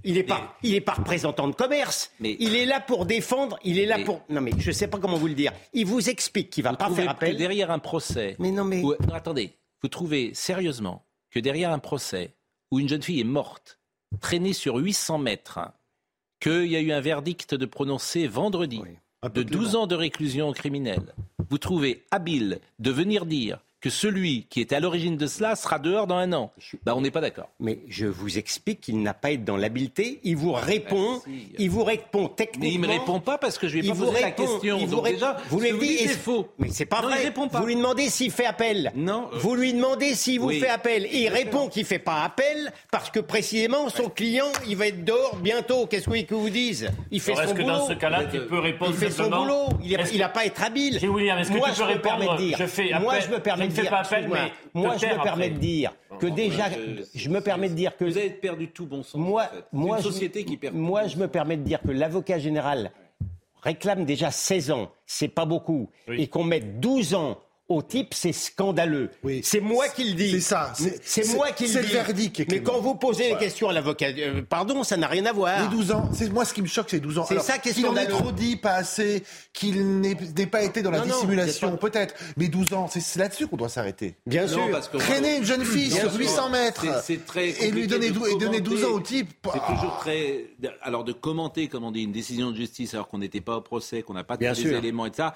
il n'est pas, il est pas représentant de commerce. Mais, il est là pour défendre. Il est là pour. Non mais je ne sais pas comment vous le dire. Il vous explique qu'il va pas faire appel. Que derrière un procès. Mais non mais. attendez. Vous trouvez sérieusement que derrière un procès où une jeune fille est morte, traînée sur 800 mètres, qu'il y a eu un verdict de prononcé vendredi de 12 ans de réclusion criminelle, vous trouvez habile de venir dire que celui qui est à l'origine de cela sera dehors dans un an. Bah, on n'est pas d'accord. Mais je vous explique qu'il n'a pas été dans l'habileté. Il vous répond, il vous répond techniquement. Mais il me répond pas parce que je lui ai pas posé la question. vous, déjà, vous lui dites c'est faux. Mais c'est pas vrai. Vous lui demandez s'il fait appel. Non. Vous lui demandez s'il vous fait appel. Et il répond qu'il fait pas appel parce que précisément son client, il va être dehors bientôt. Qu'est-ce que vous voulez que vous dise? Il fait son boulot. que dans ce cas-là, tu peux répondre Il fait son boulot. Il n'a pas être habile. William, est-ce que tu peux répondre Je fais Moi, je me permets de dire. Moi, je me permets de dire que déjà, je me permets de dire que vous avez perdu tout bon sens. Moi, moi, société qui perd. Moi, je me permets de dire que l'avocat général réclame déjà 16 ans, c'est pas beaucoup, et qu'on mette 12 ans au type, c'est scandaleux. Oui. C'est moi qui le dis. C'est ça. C'est moi qui le dis. C'est le verdict. Mais quand vous posez les questions à l'avocat, euh, pardon, ça n'a rien à voir. Les 12 ans, c'est moi ce qui me choque, c'est 12 ans. C'est ça qui est scandaleux. Qu'il en ait trop dit, pas assez, qu'il n'ait pas été dans la dissimulation, peut-être. Mais 12 ans, c'est là-dessus qu'on doit s'arrêter. Bien sûr. Parce que Traîner une jeune fille sur 800 mètres très et lui donner, et donner 12 ans au type. C'est toujours très. Alors de commenter, comme on dit, une décision de justice alors qu'on n'était pas au procès, qu'on n'a pas tous les éléments et ça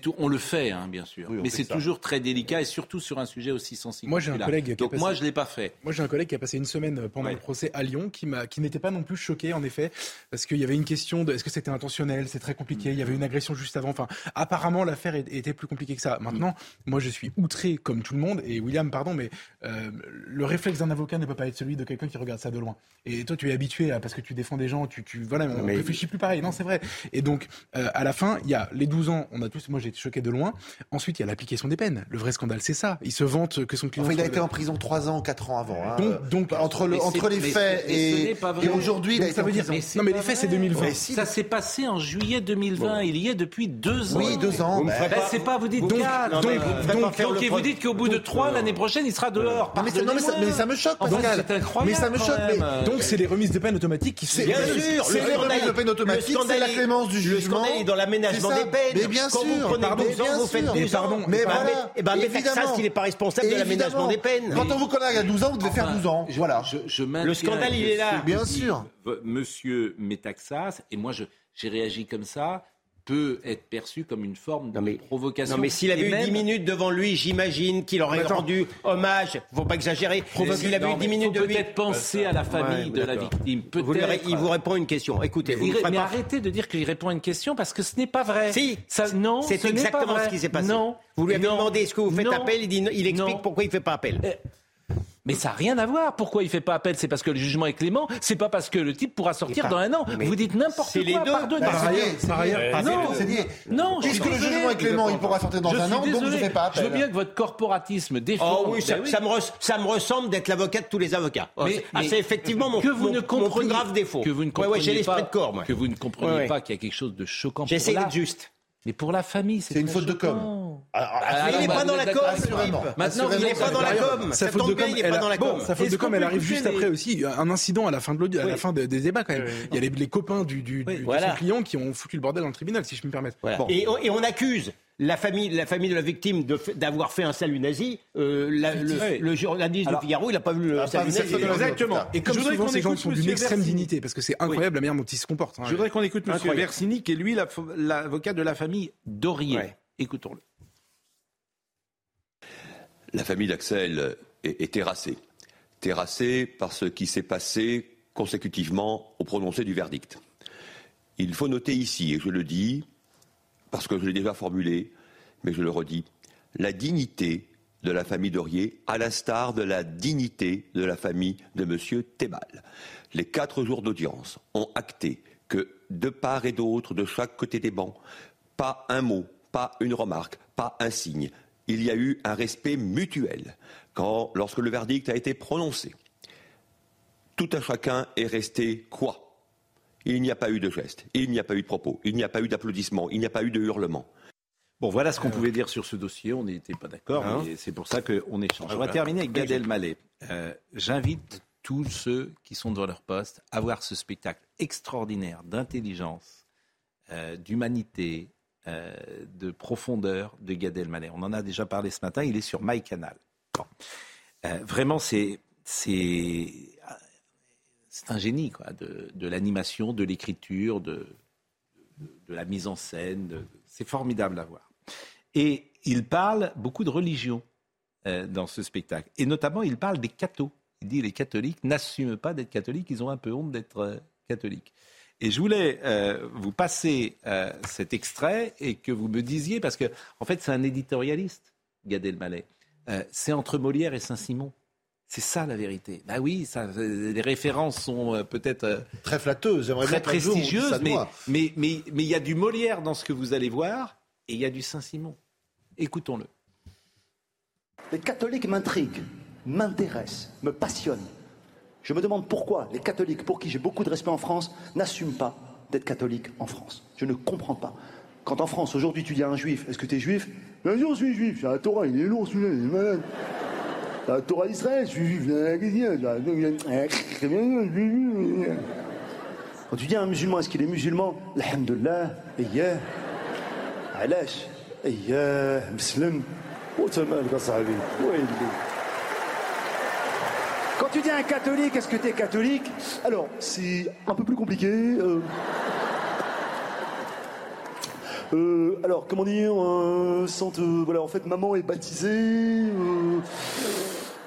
tout, on le fait, hein, bien sûr, mais c'est toujours très délicat et surtout sur un sujet aussi sensible. Moi, j'ai un collègue. Donc moi, je l'ai pas fait. Moi, j'ai un collègue qui a passé une semaine pendant le procès à Lyon, qui m'a, qui n'était pas non plus choqué, en effet, parce qu'il y avait une question de, est-ce que c'était intentionnel? C'est très compliqué. Il y avait une agression juste avant. Enfin, apparemment, l'affaire était plus compliquée que ça. Maintenant, moi, je suis outré comme tout le monde. Et William, pardon, mais euh, le réflexe d'un avocat ne peut pas être celui de quelqu'un qui regarde ça de loin. Et toi, tu es habitué à, parce que tu défends des gens, tu, tu voilà, on mais... réfléchit plus pareil. Non, c'est vrai. Et donc, euh, à la fin, il y a les 12 ans. On a tous, moi, j'ai été choqué de loin. Ensuite, il y a l'application des peines. Le vrai scandale, c'est ça. Il se vante que son client. il a été en prison 3 ans, 4 ans avant. Hein. Donc, entre, le, entre les faits et, aujourd'hui, ça veut dire. non, mais les faits, c'est 2020. Ça s'est passé en juillet 2020. Il y est depuis 2 ans. Oui, 2 ans. Vous c'est pas, vous dites 4. Donc, vous dites qu'au bout de 3, l'année prochaine, il sera dehors. Mais ça me choque, Pascal. C'est incroyable. Mais ça me choque. Donc, c'est les remises de peine automatiques qui sont. Bien sûr. C'est les remises de peine automatiques. C'est la clémence du jugement. Le scandale est dans l'aménagement des peines. Mais bien sûr. Vous faites 12 ans. Mais eh ben, voilà. Et ben, Texas, il n'est pas responsable de l'aménagement des peines. Quand on vous connaît il y a 12 ans, vous devez faire 12 ans. Voilà. Le scandale, il est là. Bien sûr. Monsieur Metaxas, et moi, j'ai réagi comme ça peut être perçu comme une forme de provocation. Non, mais s'il avait eu 10 minutes devant lui, j'imagine qu'il aurait rendu hommage. Faut pas exagérer. S'il avait eu 10 minutes de peut-être penser à la famille de la victime. Peut-être. Il vous répond une question. Écoutez, vous mais arrêtez de dire qu'il répond à une question parce que ce n'est pas vrai. Si. Ça, non. C'est exactement ce qui s'est passé. Non. Vous lui avez demandé est-ce que vous faites appel? Il dit, il explique pourquoi il fait pas appel. Euh, mais ça n'a rien à voir. Pourquoi il ne fait pas appel? C'est parce que le jugement est clément. C'est pas parce que le type pourra sortir dans un an. Vous dites n'importe quoi. Les deux. Pardonnez. Par ailleurs, non, c'est dit. Non, puisque le jugement est clément, il pourra sortir dans un an. Donc je ne fais pas appel. Je veux bien que votre corporatisme défende. Oh oui, ça, me, ressemble d'être l'avocat de tous les avocats. Mais, ah, c'est effectivement mon, que vous ne mon plus grave défaut. Que vous ne comprenez pas. Que vous ne comprenez pas qu'il y a quelque chose de choquant. J'essaie d'être juste. Mais pour la famille, c'est une faute de com. Ah, ah, il n'est pas dans la com, Maintenant, il n'est pas dans la com. Sa faute de com, il est pas dans la com. Sa faute de com, elle arrive juste après aussi. Un incident à la fin de à la fin des débats quand même. Il y a les copains du client qui ont foutu le bordel dans le tribunal, si je me permets. Et on accuse la famille, la famille de la victime d'avoir fait un salut nazi, euh, le, journaliste de Figaro, il n'a pas vu le salut nazi. Exactement. Et comme souvent, ces gens sont d'une extrême dignité, parce que c'est incroyable la manière dont ils se comportent. Hein. Je voudrais qu'on écoute M. Versini, qui est lui l'avocat de la famille Dorier. Écoutons-le. La famille d'Axel est, terrassée. Terrassée par ce qui s'est passé consécutivement au prononcé du verdict. Il faut noter ici, et je le dis, parce que je l'ai déjà formulé, mais je le redis, la dignité de la famille Dorier, à l'instar de la dignité de la famille de M. Thébal. Les quatre jours d'audience ont acté que, de part et d'autre, de chaque côté des bancs, pas un mot, pas une remarque, pas un signe. Il y a eu un respect mutuel quand, lorsque le verdict a été prononcé. Tout un chacun est resté quoi? Il n'y a pas eu de geste, il n'y a pas eu de propos, il n'y a pas eu d'applaudissements, il n'y a pas eu de hurlements. Bon, voilà ce qu'on pouvait dire sur ce dossier. On n'était pas d'accord, hein mais c'est pour ça qu'on échange. On va terminer avec Gad Elmaleh. Euh, J'invite tous ceux qui sont dans leur poste à voir ce spectacle extraordinaire d'intelligence, euh, d'humanité, euh, de profondeur de Gad Elmaleh. On en a déjà parlé ce matin. Il est sur MyCanal. Bon. vraiment, c'est c'est un génie quoi, de, l'animation, de l'écriture, de, la mise en scène. C'est formidable à voir. Et il parle beaucoup de religion euh, dans ce spectacle. Et notamment, il parle des cathos. Il dit les catholiques n'assument pas d'être catholiques, ils ont un peu honte d'être euh, catholiques. Et je voulais euh, vous passer cet extrait et que vous me disiez, parce que en fait c'est un éditorialiste, Gad Elmaleh. c'est entre Molière et Saint-Simon. C'est ça la vérité. Bah oui, ça, les références sont euh, peut-être euh, très flatteuses, très prestigieuses, mais mais mais mais il y a du Molière dans ce que vous allez voir et il y a du Saint-Simon. Écoutons-le. Les catholiques m'intriguent, m'intéressent, me passionnent. Je me demande pourquoi les catholiques, pour qui j'ai beaucoup de respect en France, n'assument pas d'être catholiques en France. Je ne comprends pas. Quand en France, aujourd'hui, tu dis à un juif, est-ce que tu es juif Bien sûr, je suis juif, j'ai un Torah, il est lourd celui-là, il est malade. La Torah d'Israël, je suis juif, Quand tu dis un musulman, est-ce qu'il est musulman? Alhamdulillah, ayyah, alash, ayyah, muslim. Quand tu dis un catholique, est-ce que tu es catholique? Alors, c'est un peu plus compliqué. Euh. Euh, alors, comment dire. Euh, voilà, en fait, maman est baptisée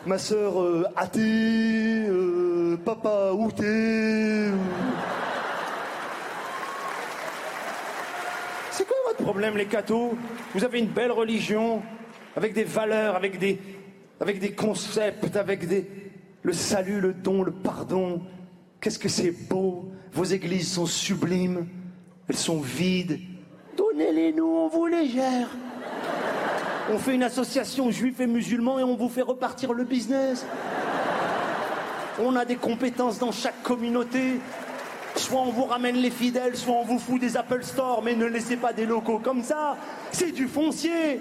ma sœur euh, athée, euh, papa outé. C'est quoi votre problème, les cathos? Vous avez une belle religion, avec des valeurs, avec des, avec des concepts, avec des, le salut, le don, le pardon. Qu'est-ce que c'est beau? Vos églises sont sublimes, elles sont vides, Donnez-les-nous, on vous les gère. On fait une association juifs et musulmans et on vous fait repartir le business. On a des compétences dans chaque communauté. Soit on vous ramène les fidèles, soit on vous fout des Apple Store, mais ne laissez pas des locaux comme ça. C'est du foncier.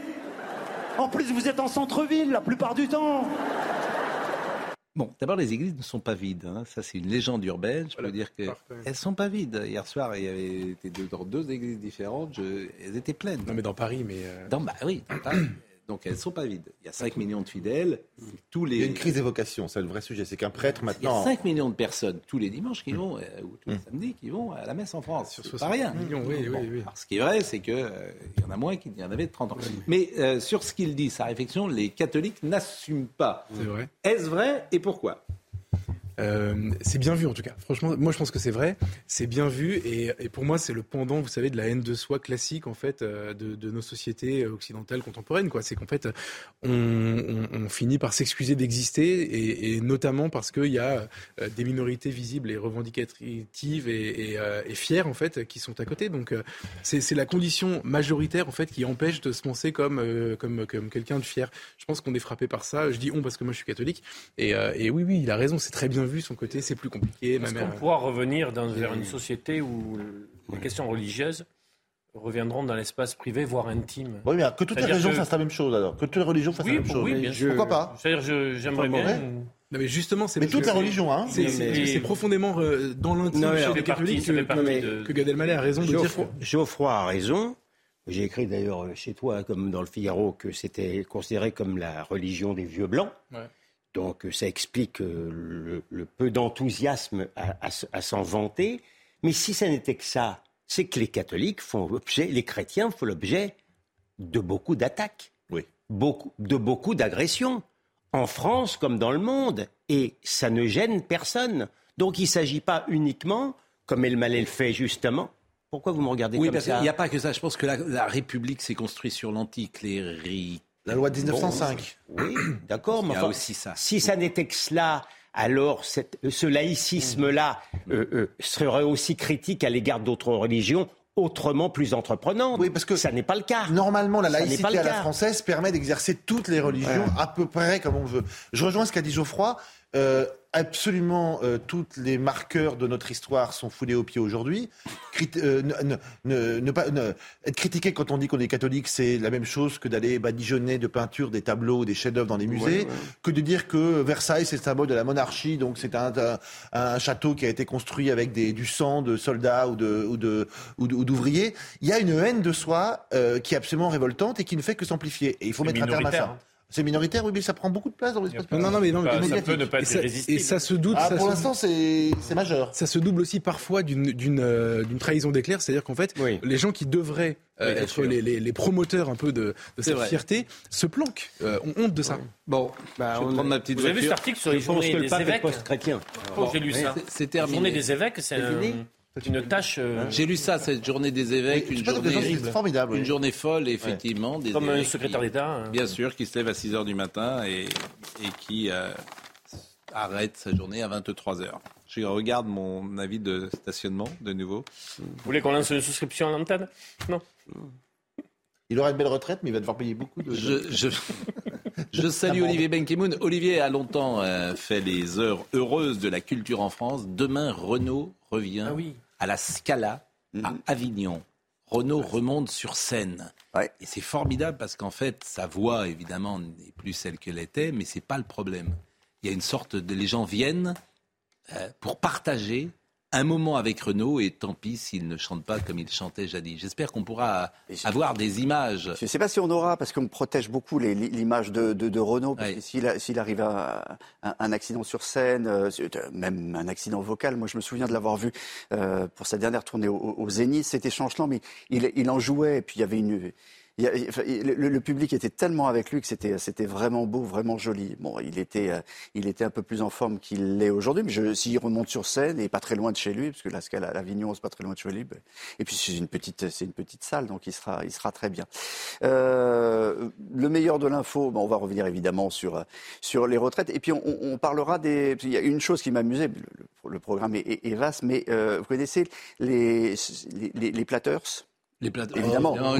En plus, vous êtes en centre-ville la plupart du temps. Bon, d'abord, les églises ne sont pas vides. Hein. Ça, c'est une légende urbaine. Je peux dire qu'elles ne sont pas vides. Hier soir, il y avait deux, dans deux églises différentes. elles étaient pleines. Non, mais dans Paris, mais. Euh, dans, bah oui, dans Paris. Donc elles ne sont pas vides. Il y a 5 millions de fidèles. Tous les... Il y a une crise des vocations, c'est le vrai sujet. C'est qu'un prêtre maintenant. Il y a 5 millions de personnes tous les dimanches qui vont, euh, ou tous les mmh. samedis, qui vont à la messe en France. Sur pas rien. Millions, oui, oui, oui. ce qui est vrai, c'est qu'il euh, y en a moins qu'il y en avait de 30 ans. Mais euh, sur ce qu'il dit, sa réflexion, les catholiques n'assument pas. C'est vrai. Est-ce vrai et pourquoi? Euh, c'est bien vu en tout cas. Franchement, moi je pense que c'est vrai. C'est bien vu et, pour moi c'est le pendant, vous savez, de la haine de soi classique en fait euh, de, nos sociétés occidentales contemporaines. C'est qu'en fait on, finit par s'excuser d'exister et, notamment parce qu'il y a euh, des minorités visibles et revendicatives et, fières en fait qui sont à côté. Donc c'est la condition majoritaire en fait qui empêche de se penser comme comme comme quelqu'un de fier. Je pense qu'on est frappé par ça. Je dis on parce que moi je suis catholique et, et oui oui il a raison. C'est très bien vu son côté, c'est plus compliqué. Est-ce qu'on pourra revenir dans, vers une société où les questions religieuses reviendront dans l'espace privé, voire intime? Oui, mais que toutes les religions fassent la même chose alors. Que toutes les religions fassent la même chose. Oui, bien sûr. Pourquoi pas? C'est-à-dire, j'aimerais bien. Non mais justement, c'est mais toute la religion, hein. C'est profondément euh, dans l'intime chez les catholiques que, que, que, Gad Elmaleh a raison de Geoffroy, dire. Que... Geoffroy a raison. J'ai écrit d'ailleurs chez toi, comme dans le Figaro, que c'était considéré comme la religion des vieux blancs. Ouais. Donc ça explique le, le peu d'enthousiasme à, à, à s'en vanter. Mais si ça n'était que ça, c'est que les catholiques font l'objet, les chrétiens font l'objet de beaucoup d'attaques, oui. beaucoup, de beaucoup d'agressions, en France comme dans le monde, et ça ne gêne personne. Donc il ne s'agit pas uniquement, comme Elmaleh le fait justement, pourquoi vous me regardez oui, comme parce ça Il n'y a pas que ça. Je pense que la, la République s'est construite sur l'anticlérique. La loi de 1905. Bon, oui, d'accord. Mais enfin, aussi ça. Si ça n'était que cela, alors cette, ce laïcisme-là euh, euh, serait aussi critique à l'égard d'autres religions autrement plus entreprenantes. Oui, parce que ça n'est pas le cas. Normalement, la laïcité pas à la française permet d'exercer toutes les religions Ouais. à peu près comme on veut. Je rejoins ce qu'a dit Geoffroy. Euh, absolument euh, toutes les marqueurs de notre histoire sont foulés aux pieds aujourd'hui. Euh, ne, ne- ne- ne pas, ne- être critiqué quand on dit qu'on est catholique, c'est la même chose que d'aller badigeonner de peinture des tableaux, des chefs-d'œuvre dans les musées, ouais. que de dire que Versailles c'est le symbole de la monarchie, donc c'est un, un, un château qui a été construit avec des, du sang de soldats ou de ou de ou de- ou d'ouvriers. Il y a une haine de soi euh, qui est absolument révoltante et qui ne fait que s'amplifier. Et il faut mettre un terme à ça. C'est minoritaire, oui, mais ça prend beaucoup de place dans l'espace Non, non, non, mais non, Bah, mais- ça peut ne pas et être ça- irrésistible. Et ça se doute. Ah, ça pour l'instant, c'est c'est majeur. ça se double aussi parfois d'une d'une euh, d'une trahison d'éclair, c'est-à-dire qu'en fait, Oui. les gens qui devraient euh, Oui, être les, les- les promoteurs un peu de, cette vrai. fierté se planquent, euh, ont honte de ça. Bon, Bah, je vais on- prendre ma petite Vous avez vu cet voiture. article sur les Je pense journées des évêques post-chrétien. Oh, J'ai lu ça. c'est- La journée terminé. des évêques, c'est un- fini une tâche. euh, J'ai lu ça, cette journée des évêques, Oui, une journée, c'est formidable. oui. une journée folle, effectivement. Des Comme un évêques secrétaire d'État. hein. Bien sûr, qui se lève à 6 heures du matin et, et qui euh, arrête sa journée à 23 heures. Je regarde mon avis de stationnement de nouveau. Vous voulez qu'on lance une souscription à l'antenne? Non. Il aura une belle retraite, mais il va devoir payer beaucoup de. Je, je, je salue Olivier Benkemoun. Olivier a longtemps euh, fait les heures heureuses de la culture en France. Demain, Renault revient Ah oui. À la Scala à Avignon. Renault remonte sur scène. Ouais. Et c'est formidable parce qu'en fait, sa voix, évidemment, n'est plus celle qu'elle était, mais c'est pas le problème. Il y a une sorte de. Les gens viennent euh, pour partager un moment avec Renault et tant pis s'il ne chante pas comme il chantait jadis. J'espère qu'on pourra avoir des images. Je ne sais pas si on aura, parce qu'on protège beaucoup l'image de, de, de Renault. Parce Ouais. que s'il arrive à un, un accident sur scène, euh, euh, même un accident vocal, moi je me souviens de l'avoir vu euh, pour sa dernière tournée au, au Zénith, c'était changelant, mais il, il en jouait, et puis il y avait une. Le, public était tellement avec lui que c'était c'était vraiment beau, vraiment joli. Bon, il était euh, il était un peu plus en forme qu'il l'est aujourd'hui, mais je- s'il remonte sur scène et pas très loin de chez lui, parce que la Scala à Avignon c'est pas très loin de chez lui, ben- et puis c'est une petite c'est une petite salle, donc il sera il sera très bien. Euh, le meilleur de l'info, ben, on va revenir évidemment sur sur les retraites, et puis on, on- parlera des. Il y a une chose qui m'amusait, le, programme est, est- vaste, mais euh, vous connaissez les les, les, les Les. Évidemment. Oh,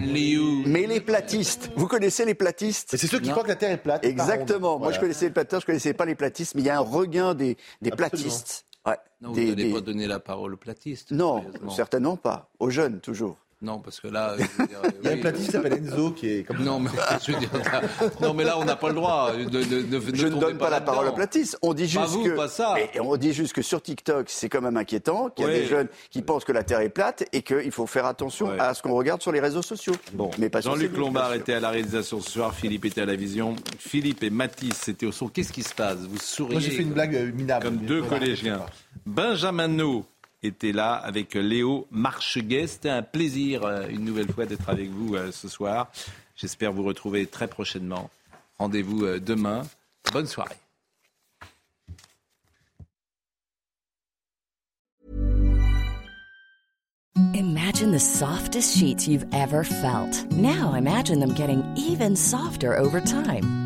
mais les platistes, vous connaissez les platistes Mais c'est ceux qui Non. croient que la Terre est plate. Exactement. Moi, Voilà. je connaissais les plateurs, je connaissais pas les platistes, mais il y a un regain des, platistes. Ouais. Non, vous n'allez des- pas donner la parole aux platistes. Non, certainement pas. Aux jeunes, toujours. Non, parce que là. je veux dire, Il y a oui, un platiste qui s'appelle Enzo qui est comme Non, mais je veux dire, là, non, mais là, on n'a pas le droit. De, de, de- de Je ne donne pas la parole aux platistes. On dit Pas juste vous, que. pas ça. Et on dit juste que sur TikTok, c'est quand même inquiétant, qu'il y a Oui. des jeunes qui pensent que la Terre est plate et qu'il faut faire attention à ce qu'on regarde sur les réseaux sociaux. Bon, mais pas Jean-Luc Lombard était à la réalisation ce soir, Philippe était à la vision. Philippe et Mathis étaient au son. Qu'est-ce qui se passe? Vous souriez Moi, j'ai fait une blague euh, minable. comme deux collégiens. Benjamin No était là avec Léo Marcheguet. C'était un plaisir, euh, une nouvelle fois, d'être avec vous euh, ce soir. J'espère vous retrouver très prochainement. Rendez-vous euh, demain. Bonne soirée. Imagine the softest sheets you've ever felt. Now imagine them getting even softer over time.